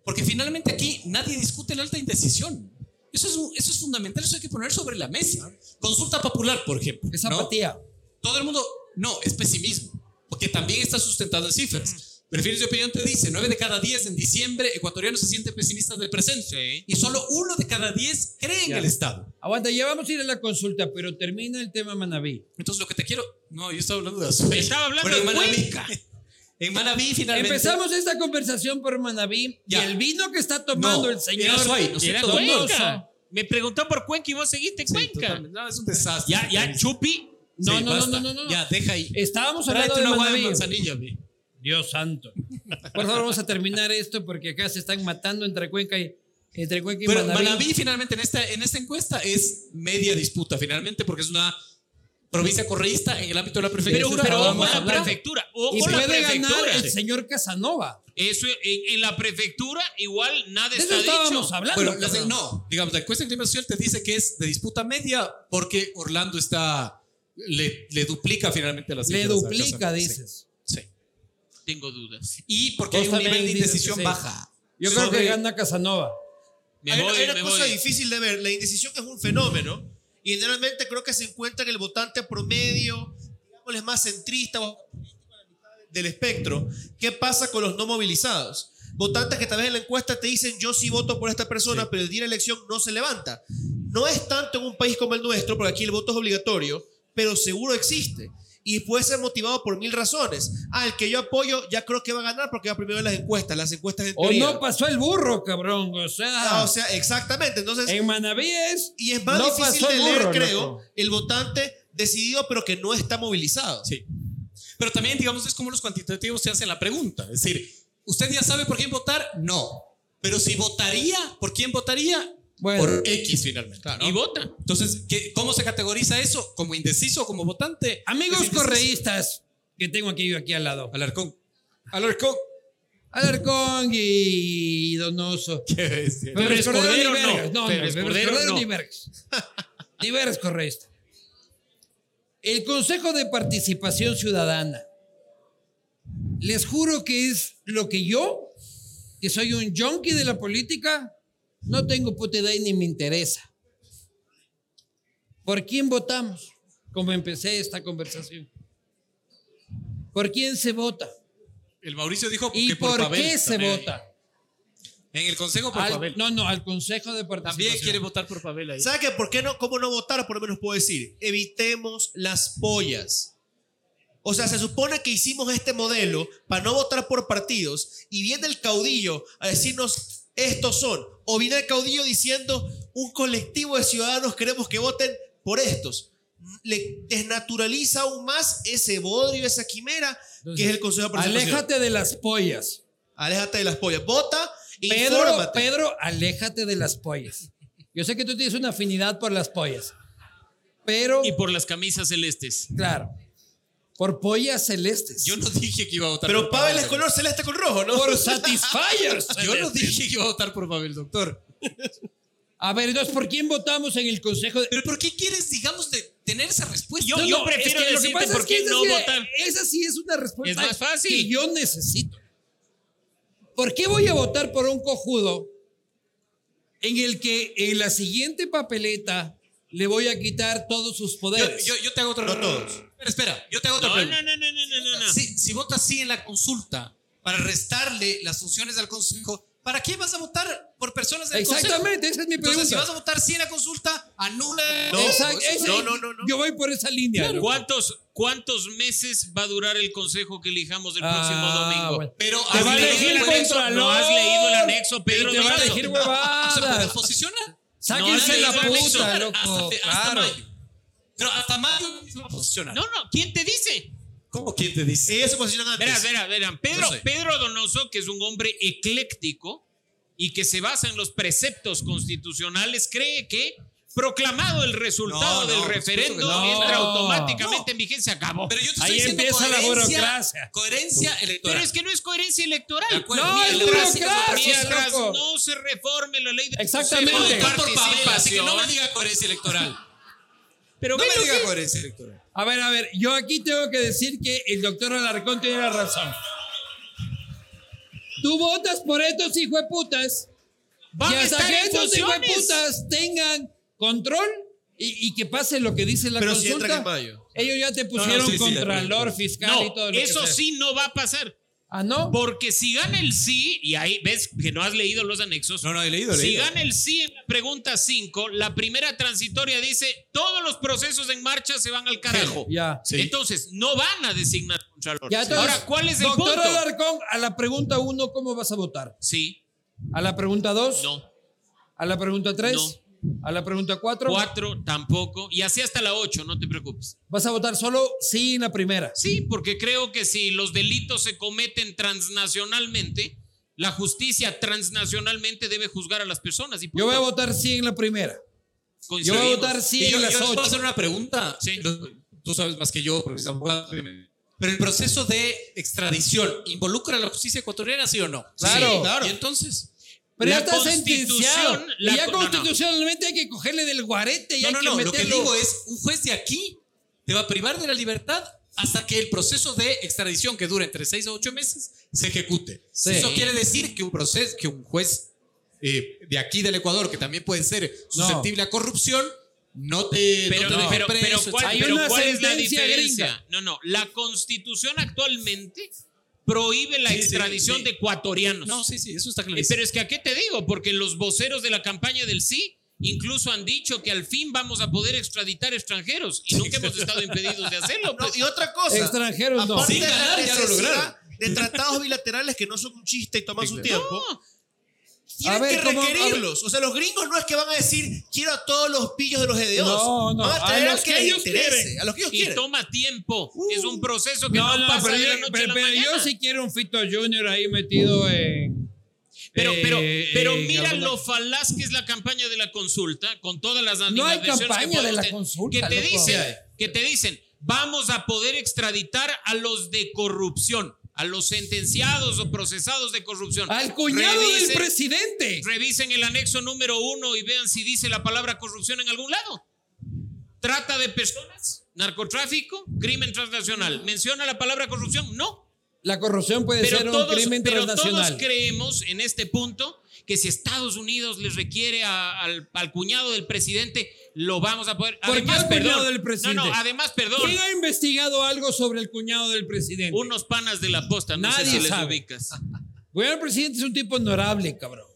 Porque finalmente aquí nadie discute la alta indecisión. Eso es, eso es fundamental, eso hay que poner sobre la mesa. Consulta popular, por ejemplo. Es ¿no? apatía. Todo el mundo, no, es pesimismo, porque también está sustentado en cifras. Perfiles de opinión te dice, 9 de cada 10 en diciembre ecuatorianos se sienten pesimistas del presente. Sí. Y solo uno de cada 10 cree en Ya. el Estado. Aguanta, ya vamos a ir a la consulta, pero termina el tema Manaví. Entonces lo que te quiero, no, yo estaba hablando de Azuay. Estaba hablando Pero en de Manaví, en Manaví finalmente. Empezamos esta conversación por Manaví Ya. y el vino que está tomando No, el señor. era Azuay, no sé, Era Cuenca. Me preguntó por Cuenca y vos seguiste Sí, Cuenca. No, es un desastre. Ya, ya, Chupi. No, Sí, no, no, no, no, no. Ya, deja ahí. Estábamos hablando Tráete de una agua de manzanilla, ve. Dios santo. Por favor, vamos a terminar esto porque acá se están matando entre Cuenca y, entre Cuenca y Pero Manaví. Manaví finalmente en esta, en esta encuesta es media disputa finalmente porque es una provincia correísta en el ámbito de la Pero, prefectura. pero vamos ojo a la prefectura. Y Ojo la puede ganar prefectura. el señor Casanova. Eso en, en la prefectura igual nada De está eso estábamos dicho. hablando. Bueno, no, digamos, la encuesta de clima social te dice que es de disputa media porque Orlando está, le, le duplica finalmente las Le duplica, dices. Tengo dudas. Y porque hay un nivel de indecisión baja. Yo creo que gana Casanova. Hay, una cosa voy. difícil de ver. La indecisión es un fenómeno y generalmente creo que se encuentra en el votante promedio, digámosle más centrista o del espectro. ¿Qué pasa con los no movilizados? Votantes que tal vez en la encuesta te dicen yo sí voto por esta persona, Sí. pero el día de la elección no se levanta. No es tanto en un país como el nuestro, porque aquí el voto es obligatorio, pero seguro existe. Y puede ser motivado por mil razones. Ah, el que yo apoyo ya creo que va a ganar porque va primero en las encuestas, las encuestas en O teoría. no pasó el burro, cabrón. O sea, Ah, o sea, exactamente. Entonces, en Manaví es. y es más no difícil de leer, burro, creo, loco. el votante decidido pero que no está movilizado. Sí. Pero también, digamos, es como los cuantitativos se hacen la pregunta. Es decir, ¿usted ya sabe por quién votar? No. Pero si votaría, ¿por quién votaría? Bueno. Por X finalmente. Y vota. Entonces, ¿qué- ¿cómo se categoriza eso? ¿Como indeciso o como votante? Amigos correístas que tengo aquí yo aquí al lado. Alarcón. Alarcón. Alarcón y Donoso. ¿Qué bestia. Febres Febres Cordero ni no. vergas. No, Febres Cordero, Cordero no. ni vergas. Ni vergas correísta. El Consejo de Participación Ciudadana. Les juro que es lo que yo, que soy un junkie de la política, no tengo puta idea y ni me interesa. ¿Por quién votamos? Como empecé esta conversación. ¿Por quién se vota? El Mauricio dijo ¿Y que por, por, Pavel qué se también. vota? En el consejo por Al- Pavel. no, no, al Consejo de También Participación. quiere votar por Pavel ahí. ¿Sabe qué? ¿Por qué no? ¿Cómo no votar? Por lo menos puedo decir, evitemos las pollas. O sea, se supone que hicimos este modelo para no votar por partidos y viene el caudillo a decirnos estos son. O viene el caudillo diciendo un colectivo de ciudadanos queremos que voten por estos. Le desnaturaliza aún más ese bodrio, esa quimera que es el Consejo de. Aléjate de las pollas. Aléjate de las pollas. Vota Pedro, infórmate. Pedro, aléjate de las pollas. Yo sé que tú tienes una afinidad por las pollas. Pero, Y por las camisas celestes. claro, por pollas celestes. Yo no dije que iba a votar Pero por Pavel es color celeste con rojo, ¿no? por Satisfyers. Yo no dije que iba a votar por Pavel, doctor. A ver, entonces, ¿por quién votamos en el Consejo de.? Pero ¿por qué quieres, digamos, de tener esa respuesta? Yo- No, yo prefiero es que lo que decirte pasa por es que qué esa no sí- votar. Esa sí es una respuesta Es más fácil. que yo necesito. ¿Por qué voy a votar por un cojudo en el que en la siguiente papeleta le voy a quitar todos sus Yo, poderes? yo- yo te hago otra No todos. Espera, espera, yo te hago otra No, pregunta. no, no, no, no, no, no. Si, si votas sí en la consulta para restarle las funciones al consejo, ¿para qué vas a votar por personas del consejo? Exactamente, esa es mi pregunta. Entonces, si vas a votar sí en la consulta, anula. No, Exacto, eso- ese- no, no, no, no. Yo voy por esa línea. loco. ¿Cuántos, ¿Cuántos meses va a durar el consejo que elijamos el Ah, próximo domingo? bueno. Pero Te va a elegir el anexo. ¿No has leído el anexo, Pedro? Y te va a elegir ¿No se puede huevadas. posicionar? Sáquense No, la puta, loco. Hasta, hasta Claro. mayo. Pero hasta mayo no se va a posicionar. No, no, ¿quién te dice? ¿Cómo quién te dice? Ellos se posicionan antes. Verás, verás, verán. Pedro, No sé. Pedro Donoso, que es un hombre ecléctico y que se basa en los preceptos constitucionales, cree que proclamado el resultado No, no, del referendo, entra No. automáticamente en vigencia. Acabó. Pero yo te Ahí estoy diciendo empieza la coherencia, burocracia. coherencia electoral. Pero es que no es coherencia electoral. De acuerdo. No, es mientras, burocracia, mientras no se reforme la ley de Exactamente. Pavel, así que no me participación. diga coherencia electoral. Pero No me lo diga que- coherencia electoral. A ver, a ver, yo aquí tengo que decir que el doctor Alarcón tiene la razón. Tú votas por estos hijueputas Van y a hasta que estos funciones. hijueputas tengan control y, y que pase lo que dice la Pero si consulta. entran en mayo. Ellos ya te pusieron No, no, sí, sí, contralor de acuerdo. fiscal y todo No, lo que eso sea. sí no va a pasar. Ah, ¿no? Porque si gana el sí, y ahí ves que no has leído los anexos. No, no, he leído, he Si leído. gana el sí en la pregunta 5, la primera transitoria dice: todos los procesos en marcha se van al carajo. Ya. Sí. Entonces, no van a designar contralor. Ya, entonces, Ahora, ¿cuál es el doctor punto? Alarcón, a la pregunta 1, ¿cómo vas a votar? Sí, ¿A la pregunta 2? no. ¿A la pregunta 3? No. ¿A la pregunta 4? 4 tampoco. Y así hasta la 8, no te preocupes. ¿Vas a votar solo sí en la primera? Sí, porque creo que si los delitos se cometen transnacionalmente, la justicia transnacionalmente debe juzgar a las personas. Y Yo voy a votar sí en la primera. Yo voy a votar sí Y yo, en yo las les puedo 8. hacer una pregunta. Sí. Tú sabes más que yo, porque es abogado. Pero el proceso de extradición involucra a la justicia ecuatoriana, ¿sí o no? Claro. Sí, claro. Y entonces, Pero La ya está Constitución, sentenciado. la y ya no, no. constitucionalmente hay que cogerle del guarete y no, hay no, que no. Lo que meterlo. digo es, un juez de aquí te va a privar de la libertad hasta que el proceso de extradición que dura entre 6 a 8 meses se ejecute. Sí. Eso quiere decir que un proceso, que un juez eh, de aquí del Ecuador, que también puede ser susceptible a corrupción, no te, Pero, no te deje pero, preso, pero ¿cuál, Hay pero una cuál es la diferencia? gringa. No, no. La constitución actualmente prohíbe la Sí, extradición sí. de ecuatorianos. No, sí, sí, eso está Eh, clarísimo. Pero es que a qué te digo, porque los voceros de la campaña del sí incluso han dicho que al fin vamos a poder extraditar extranjeros y nunca hemos estado impedidos de hacerlo. No, pues. y otra cosa. Extranjeros no. aparte Sin de la ganar, ya lo necesidad lograron. De tratados bilaterales que no son un chiste y toman su tiempo. No, Tienen ver, que ¿cómo- requerirlos. O sea, los gringos no es que van a decir, quiero a todos los pillos de los GDOs. No, no, Van a a traer a los que, que les ellos interese. quieren. A los que ellos y quieren. toma tiempo. es un proceso que no, No, pasa pero, de la yo, noche pero- a la pero yo mañana. sí quiero un Fito Junior ahí metido en. Pero, eh, pero, pero mira lo falaz que es la campaña de la consulta, con todas las No hay animadversiones que campaña de la tener, consulta, Que te loco. dicen, que te dicen, vamos a poder extraditar a los de corrupción, a los sentenciados o procesados de corrupción. Al cuñado del Revisen- presidente. Revisen el anexo número uno y vean si dice la palabra corrupción en algún lado. Trata de personas, narcotráfico, crimen transnacional. ¿Menciona la palabra corrupción? No. La corrupción puede Pero, ser todos, un crimen pero todos transnacional. creemos en este punto que si Estados Unidos les requiere a- al, al cuñado del presidente, lo vamos a poder. ¿Por qué además, cuñado perdón. del presidente? No, no, además, perdón. ¿Quién ha investigado algo sobre el cuñado del presidente? Unos panas de la posta, no sé Nadie si les sabe. ubicas. Bueno, el presidente es un tipo honorable, cabrón.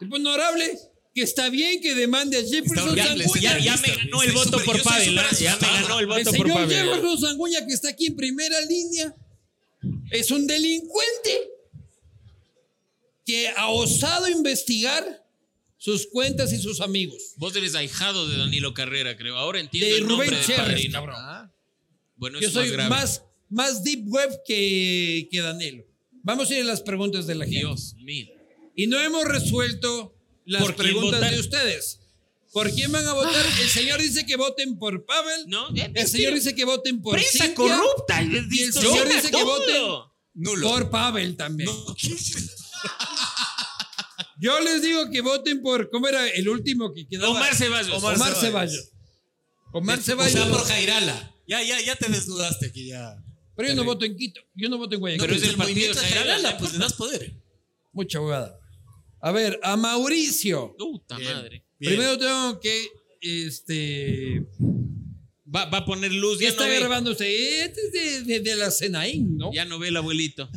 Tipo honorable. que está bien que demande a Jefferson Sanguña. Ya, ya me ganó el voto por Pavel. ¿ah? Ya me ganó el El voto por señor. Jefferson Sanguña, que está aquí en primera línea, es un delincuente que ha osado investigar sus cuentas y sus amigos. Vos eres ahijado de Danilo Carrera, creo. Ahora entiendo De el nombre Rubén de padrino. cabrón. Bueno, Yo es soy más grave. más, más deep web que, que Danilo. Vamos a ir a las preguntas de la gente. Dios mío. Y no hemos resuelto las ¿Por quién preguntas de ustedes. ¿Por quién van a votar? El señor dice que voten por Pavel. ¿No? El señor dice que voten por Prensa Cintia, corrupta. Y el señor dice que voten Nulo. por Pavel también. No. Yo les digo que voten por, ¿cómo era el último que quedaba? Omar Ceballos. Omar, Omar Ceballos. Omar O Ceballos. sea, por Jairala. Ya, ya, ya te desnudaste aquí ya. Pero yo no voto en Quito. Yo no voto en Guayaquil. Pero es del partido movimiento de Jairala, pues le das poder. Mucha abogada. A ver, a Mauricio. Puta Bien. madre. Bien. Primero tengo que, este... Va, va a poner luz. ¿Qué Ya está no, usted? Este es de, de- de la Senaín, ¿no? ya no ve el abuelito.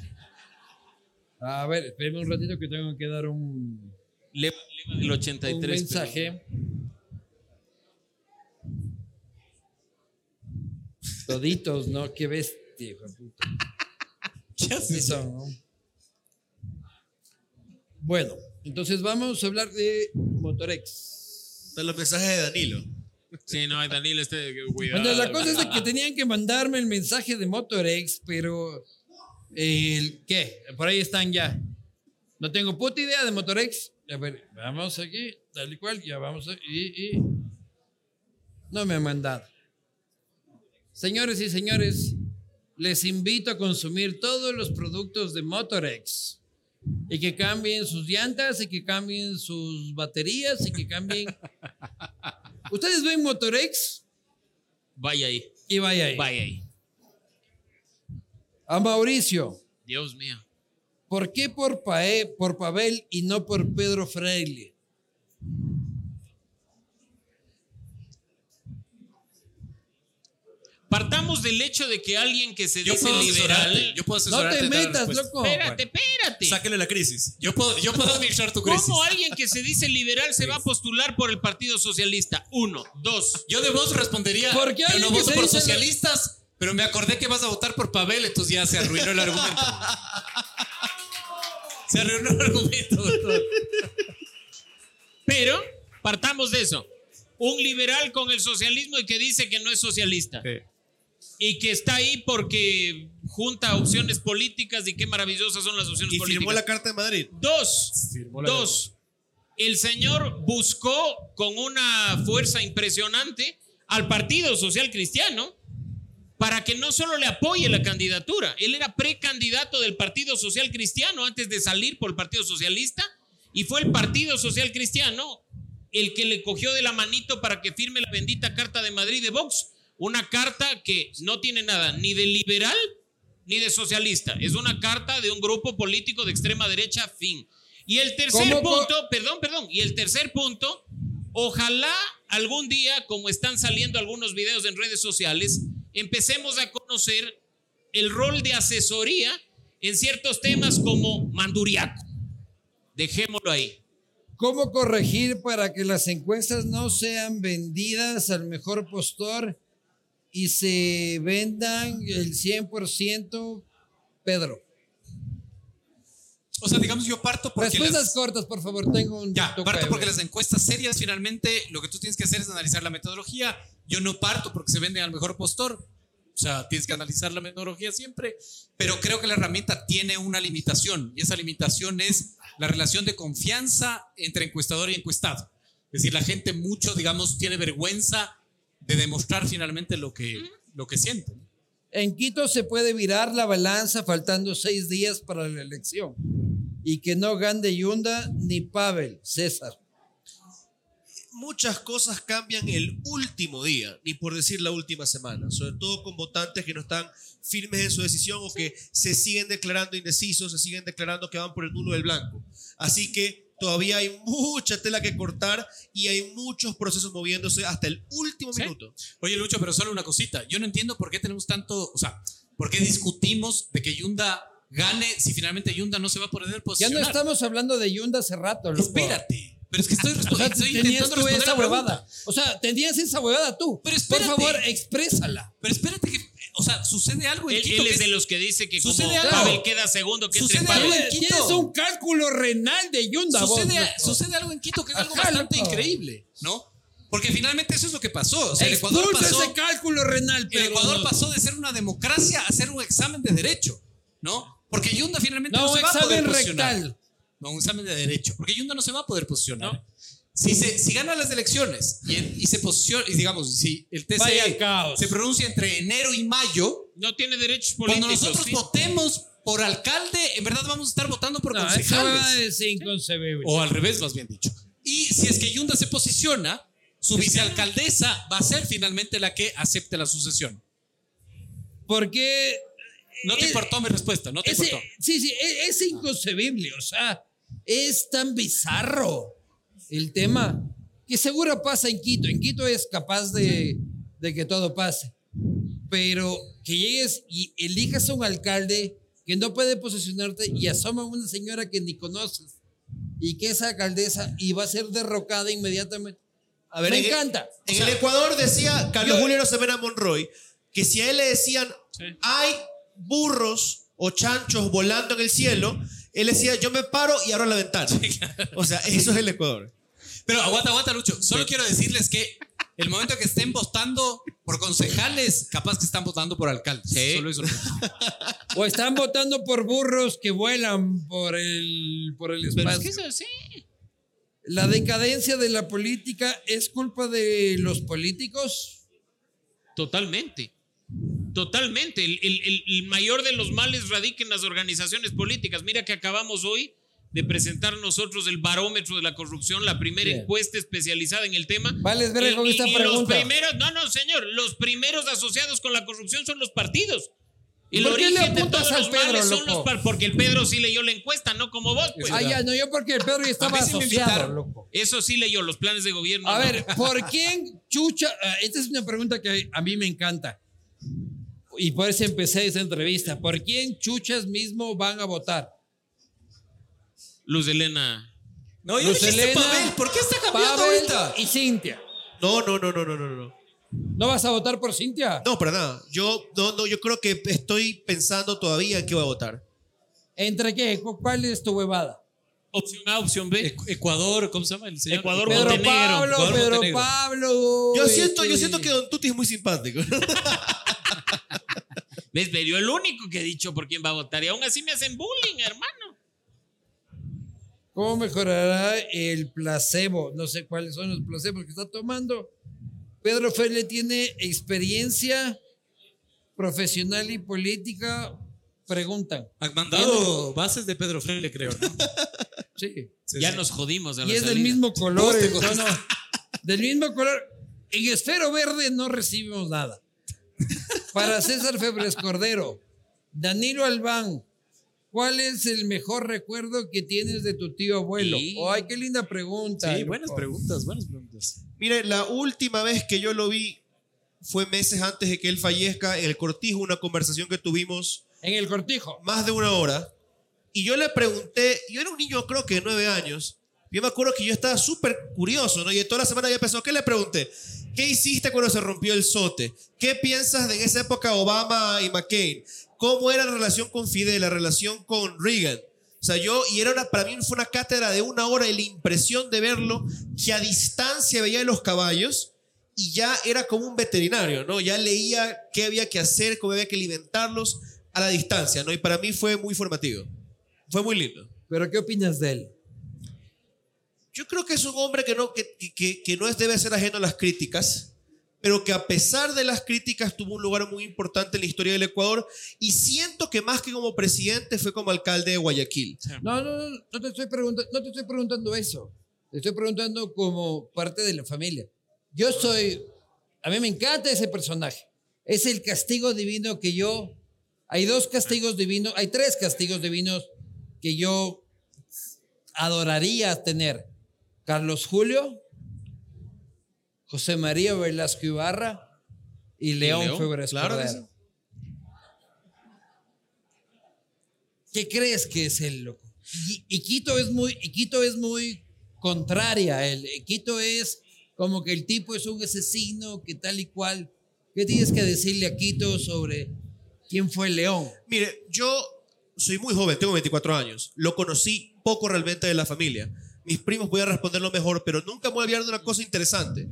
A ver, espérame un ratito que tengo que dar un, Leva, leva del 83. un pero- mensaje. Toditos, ¿no? Qué bestia, hijo de puta. ¿Qué Sí haces? son, ¿no? Bueno, entonces vamos a hablar de Motorex. Son los mensajes de Danilo. Sí, no, Danilo, este, cuidado. Bueno, la cosa es de que tenían que mandarme el mensaje de Motorex, pero ¿qué? Por ahí están ya. No tengo puta idea de Motorex. A ver, vamos aquí, tal y cual, ya vamos a, y, y no me han mandado. Señores y señores, les invito a consumir todos los productos de Motorex y que cambien sus llantas y que cambien sus baterías y que cambien. Ustedes ven Motorex Vaya ahí. y vaya ahí. Vaya ahí. A Mauricio, Dios mío. ¿por qué por, Pae- por Pavel y no por Pedro Freile? Partamos del hecho de que alguien que se Yo dice puedo liberal. Yo puedo No te metas, loco. Espérate, espérate. Sáquenle la crisis. Yo puedo, yo puedo administrar tu crisis. ¿Cómo alguien que se dice liberal se va a postular por el Partido Socialista? Uno. Dos. Yo de vos respondería. ¿Por qué yo no que voto se por dice- socialistas, pero me acordé que vas a votar por Pavel, entonces ya se arruinó el argumento. se arruinó el argumento, doctor. Pero partamos de eso. Un liberal con el socialismo y que dice que no es socialista. Y que está ahí porque junta opciones políticas y qué maravillosas son las opciones Y políticas. firmó la Carta de Madrid. Dos, Firmó la dos. El señor buscó con una fuerza impresionante al Partido Social Cristiano para que no solo le apoye la candidatura, él era precandidato del Partido Social Cristiano antes de salir por el Partido Socialista y fue el Partido Social Cristiano el que le cogió de la manito para que firme la bendita Carta de Madrid de Vox, una carta que no tiene nada ni de liberal ni de socialista, es una carta de un grupo político de extrema derecha, fin. Y el tercer ¿Cómo co- punto, perdón, perdón, y el tercer punto, ojalá algún día, como están saliendo algunos videos en redes sociales, empecemos a conocer el rol de asesoría en ciertos temas como manduriaco. Dejémoslo ahí. ¿Cómo corregir para que las encuestas no sean vendidas al mejor postor y se vendan el 100% Pedro? O sea, digamos, yo parto porque. Respuestas las- cortas, por favor. Tengo un Ya, parto porque las encuestas serias finalmente lo que tú tienes que hacer es analizar la metodología. Yo no parto porque se venden al mejor postor. O sea, tienes que analizar la metodología siempre. Pero creo que la herramienta tiene una limitación y esa limitación es la relación de confianza entre encuestador y encuestado. Es decir, la gente mucho, digamos, tiene vergüenza de demostrar finalmente lo que, lo que siente. En Quito se puede virar la balanza faltando seis días para la elección y que no gane Yunda ni Pavel, César. Muchas cosas cambian el último día, ni por decir la última semana, sobre todo con votantes que no están firmes en su decisión o que se siguen declarando indecisos, se siguen declarando que van por el nulo del blanco. Así que todavía hay mucha tela que cortar y hay muchos procesos moviéndose hasta el último ¿Sí? minuto. Oye, Lucho, pero solo una cosita. Yo no entiendo por qué tenemos tanto, o sea, por qué discutimos de que Yunda gane si finalmente Yunda no se va a poder Ya no posicionar. estamos hablando de Yunda hace rato, loco. Espérate. Pero es que estoy, O sea, respondiendo, estoy tenías intentando responder esa la huevada. O sea, tenías esa huevada tú. Pero Por espérate. favor, exprésala. Pero espérate que, o sea, sucede algo en Él, Quito él es de los que dice que como Sucede algo. Pavel queda segundo, que entre Sucede Pavel. algo en Quito. tienes un cálculo renal de Yunda. sucede, sucede algo en Quito que es algo Ajá, bastante loco. increíble, ¿no? Porque finalmente eso es lo que pasó. O sea, el Ecuador pasó, ese cálculo renal, el pero Ecuador no- pasó de ser una democracia a ser un examen de derecho, ¿no? Porque Yunda finalmente no, No, se va a poder rectal. No, un examen de derecho. Porque Yunda no se va a poder posicionar. Si, se, si gana las elecciones y, y se posiciona, y digamos, si el TCE se pronuncia entre enero y mayo, No tiene derechos cuando políticos. nosotros ¿sí? votemos por alcalde, en verdad vamos a estar votando por No, concejales. es inconcebible. O al revés, más bien dicho. Y si es que Yunda se posiciona, su vicealcaldesa va a ser finalmente la que acepte la sucesión. Porque No te Eh, importó mi respuesta, no te ese- importó. sí, sí, e- es, inconcebible. O sea, es tan bizarro el tema que seguro pasa en Quito. En Quito es capaz de, de que todo pase. Pero que llegues y elijas a un alcalde que no puede posicionarte y asoma a una señora que ni conoces y que es alcaldesa y va a ser derrocada inmediatamente. A ver, Me en- encanta. En el Ecuador decía Carlos Yo- Julio Rosemena Monroy que si a él le decían hay burros o chanchos volando en el cielo, él decía yo me paro y abro la ventana. O sea, eso es el Ecuador. Pero aguanta, aguanta, Lucho. Solo quiero decirles que el momento que estén votando por concejales, capaz que están votando por alcaldes. Sí. Solo eso. O están votando por burros que vuelan por el, por el Pero es espacio. que es así. La decadencia de la política es culpa de los políticos. Totalmente. Totalmente. El, el- el- el mayor de los males radica en las organizaciones políticas. Mira que acabamos hoy de presentar nosotros el barómetro de la corrupción, la primera Bien. encuesta especializada en el tema. Vale, con Y- esta y pregunta. Los primeros, no, no, señor, los primeros asociados con la corrupción son los partidos. El ¿Por qué le origen de apuntas todos al los Pedro, son loco? los porque el Pedro sí leyó la encuesta, no como vos, pues. Ah, ya, no, yo porque el Pedro ya estaba asociado, loco. Eso sí leyó los planes de gobierno. A no. ver, ¿por quién chucha? ah, Esta es una pregunta que a mí me encanta. Y por eso empecé esta entrevista. ¿Por quién chuchas mismo van a votar? Luz Elena. No, Luz Elena, Pavel. ¿Por qué está cambiando Pavel ahorita? y Cintia. No, no, no, no, no, no, no. ¿No vas a votar por Cintia? No, para nada. Yo, no, no, yo creo que estoy pensando todavía en qué voy a votar. ¿Entre qué? ¿Cu- ¿Cuál es tu huevada? Opción A, opción B. Ecu- Ecuador, ¿cómo se llama el señor? Ecuador, Pedro Montenegro. Pablo, Ecuador, Pedro Montenegro. Pablo. Yo siento, yo siento que Don Tuti es muy simpático. ¿Ves? Pero yo el único que he dicho por quién va a votar. Y aún así me hacen bullying, hermano. ¿Cómo mejorará el placebo? No sé cuáles son los placebos que está tomando. Pedro Ferle tiene experiencia profesional y política. Preguntan. Han mandado bases de Pedro Freire, creo, ¿no? Sí. Sí, ya sí. nos jodimos. A Y la es del mismo color. No. Del mismo color. En esfero verde no recibimos nada. Para César Febres Cordero, Danilo Albán, ¿cuál es el mejor recuerdo que tienes de tu tío abuelo? Y- Ay, qué linda pregunta. Sí, buenas loco. preguntas, buenas preguntas. Mire, la última vez que yo lo vi fue meses antes de que él fallezca en el cortijo, una conversación que tuvimos En el cortijo. más de una hora. Y yo le pregunté, yo era un niño creo que de nueve años. Yo me acuerdo que yo estaba súper curioso, ¿no? Y toda la semana había pensado, ¿qué le pregunté? ¿Qué hiciste cuando se rompió el sote? ¿Qué piensas de en esa época Obama y McCain? ¿Cómo era la relación con Fidel, la relación con Reagan? O sea, yo, y era una, para mí fue una cátedra de una hora y la impresión de verlo, que a distancia veía los caballos y ya era como un veterinario, ¿no? Ya leía qué había que hacer, cómo había que alimentarlos a la distancia, ¿no? Y para mí fue muy formativo. Fue muy lindo. ¿Pero qué opinas de él? Yo creo que es un hombre que no, que, que, que no es, debe ser ajeno a las críticas, pero que a pesar de las críticas tuvo un lugar muy importante en la historia del Ecuador y siento que más que como presidente fue como alcalde de Guayaquil. No, no, no, no te estoy preguntando, no te estoy preguntando eso. Te estoy preguntando como parte de la familia. Yo soy, a mí me encanta ese personaje. Es el castigo divino que yo, hay dos castigos divinos, hay tres castigos divinos que yo adoraría tener. Carlos Julio, José María Velasco Ibarra y León, León, Febres claro que Cordero. ¿Qué crees que es el loco? Y, y Quito es muy, y Quito es muy contraria a él. Quito es como que el tipo es un asesino, que tal y cual. ¿Qué tienes que decirle a Quito sobre quién fue León? Mire, yo soy muy joven, tengo 24 años. Lo conocí poco realmente de la familia. Mis primos voy a responderlo mejor, pero nunca me voy a hablar de una cosa interesante.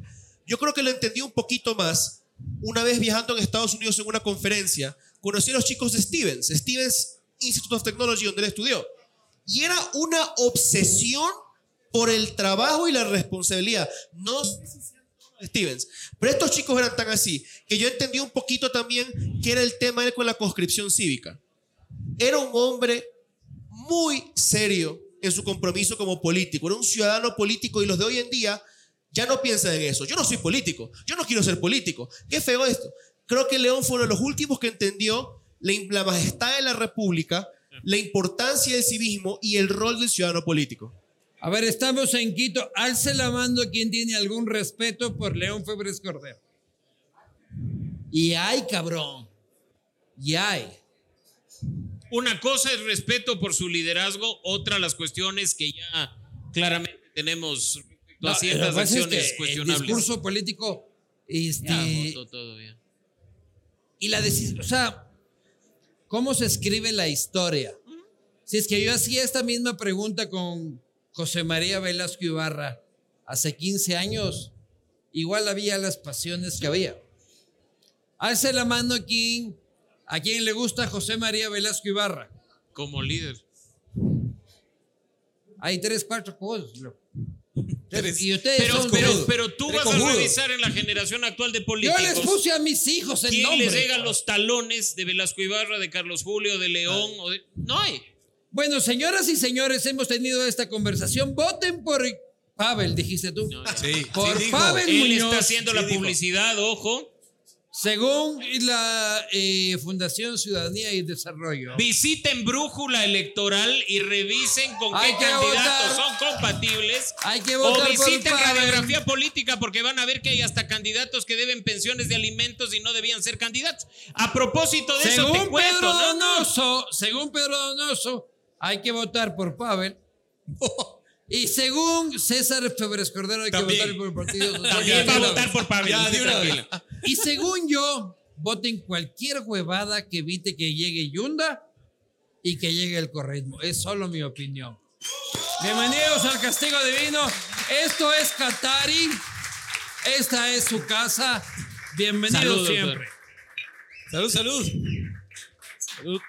Yo creo que lo entendí un poquito más una vez viajando en Estados Unidos en una conferencia. Conocí a los chicos de Stevens, Stevens Institute of Technology, donde él estudió. Y era una obsesión por el trabajo y la responsabilidad. No Stevens. Pero estos chicos eran tan así que yo entendí un poquito también que era el tema él con la conscripción cívica. Era un hombre muy serio en su compromiso como político. Era un ciudadano político y los de hoy en día ya no piensan en eso. Yo no soy político. Yo no quiero ser político. Qué feo esto. Creo que León fue uno de los últimos que entendió la, majestad de la república, la importancia del civismo y el rol del ciudadano político. A ver, estamos en Quito. Alce la mano quien tiene algún respeto por León Febres Cordero. Y hay, cabrón. Y hay. Una cosa es respeto por su liderazgo, otra las cuestiones que ya claramente tenemos respecto No, a ciertas pasa es acciones que El cuestionables. discurso político. Este, Ya, votó todo bien. y la decisión. O sea, ¿cómo se escribe la historia? Si es que yo hacía esta misma pregunta con José María Velasco Ibarra hace 15 años, igual había las pasiones que había. Alce la mano aquí a quien le gusta José María Velasco Ibarra. Como líder. Hay tres, cuatro cosas. Tres. Y ustedes Pero, son pero, dos. pero tú Tres vas a revisar en la generación actual de Yo políticos. les puse a mis hijos el ¿Quién nombre. les llega los talones de Velasco Ibarra, de Carlos Julio, de León? o de- No hay. Bueno, señoras y señores, hemos tenido esta conversación. Voten por Pavel, dijiste tú. No. Sí, Por sí. Pavel Él Muñoz, está haciendo sí la dijo. publicidad, ojo. Según la eh, Fundación Ciudadanía y Desarrollo. Visiten Brújula Electoral y revisen con Hay qué que candidatos votar. son compatibles. Hay que O votar por visiten radiografía política porque van a ver que hay hasta candidatos que deben pensiones de alimentos y no debían ser candidatos. A propósito de eso te cuento, Pedro ¿no? No. Donoso, según Pedro Donoso, hay que votar por Pavel. Y según César Febres Cordero, hay También. que votar por el Partido También Socialista. va a votar por Pavel. Ya, usted de una tranquila. Y según yo, voten cualquier huevada que evite que llegue Yunda y que llegue el correísmo. Es solo mi opinión. Bienvenidos al Castigo Divino. Esto es Qatari. Esta es su casa. Bienvenidos Salud, siempre. Salud, salud.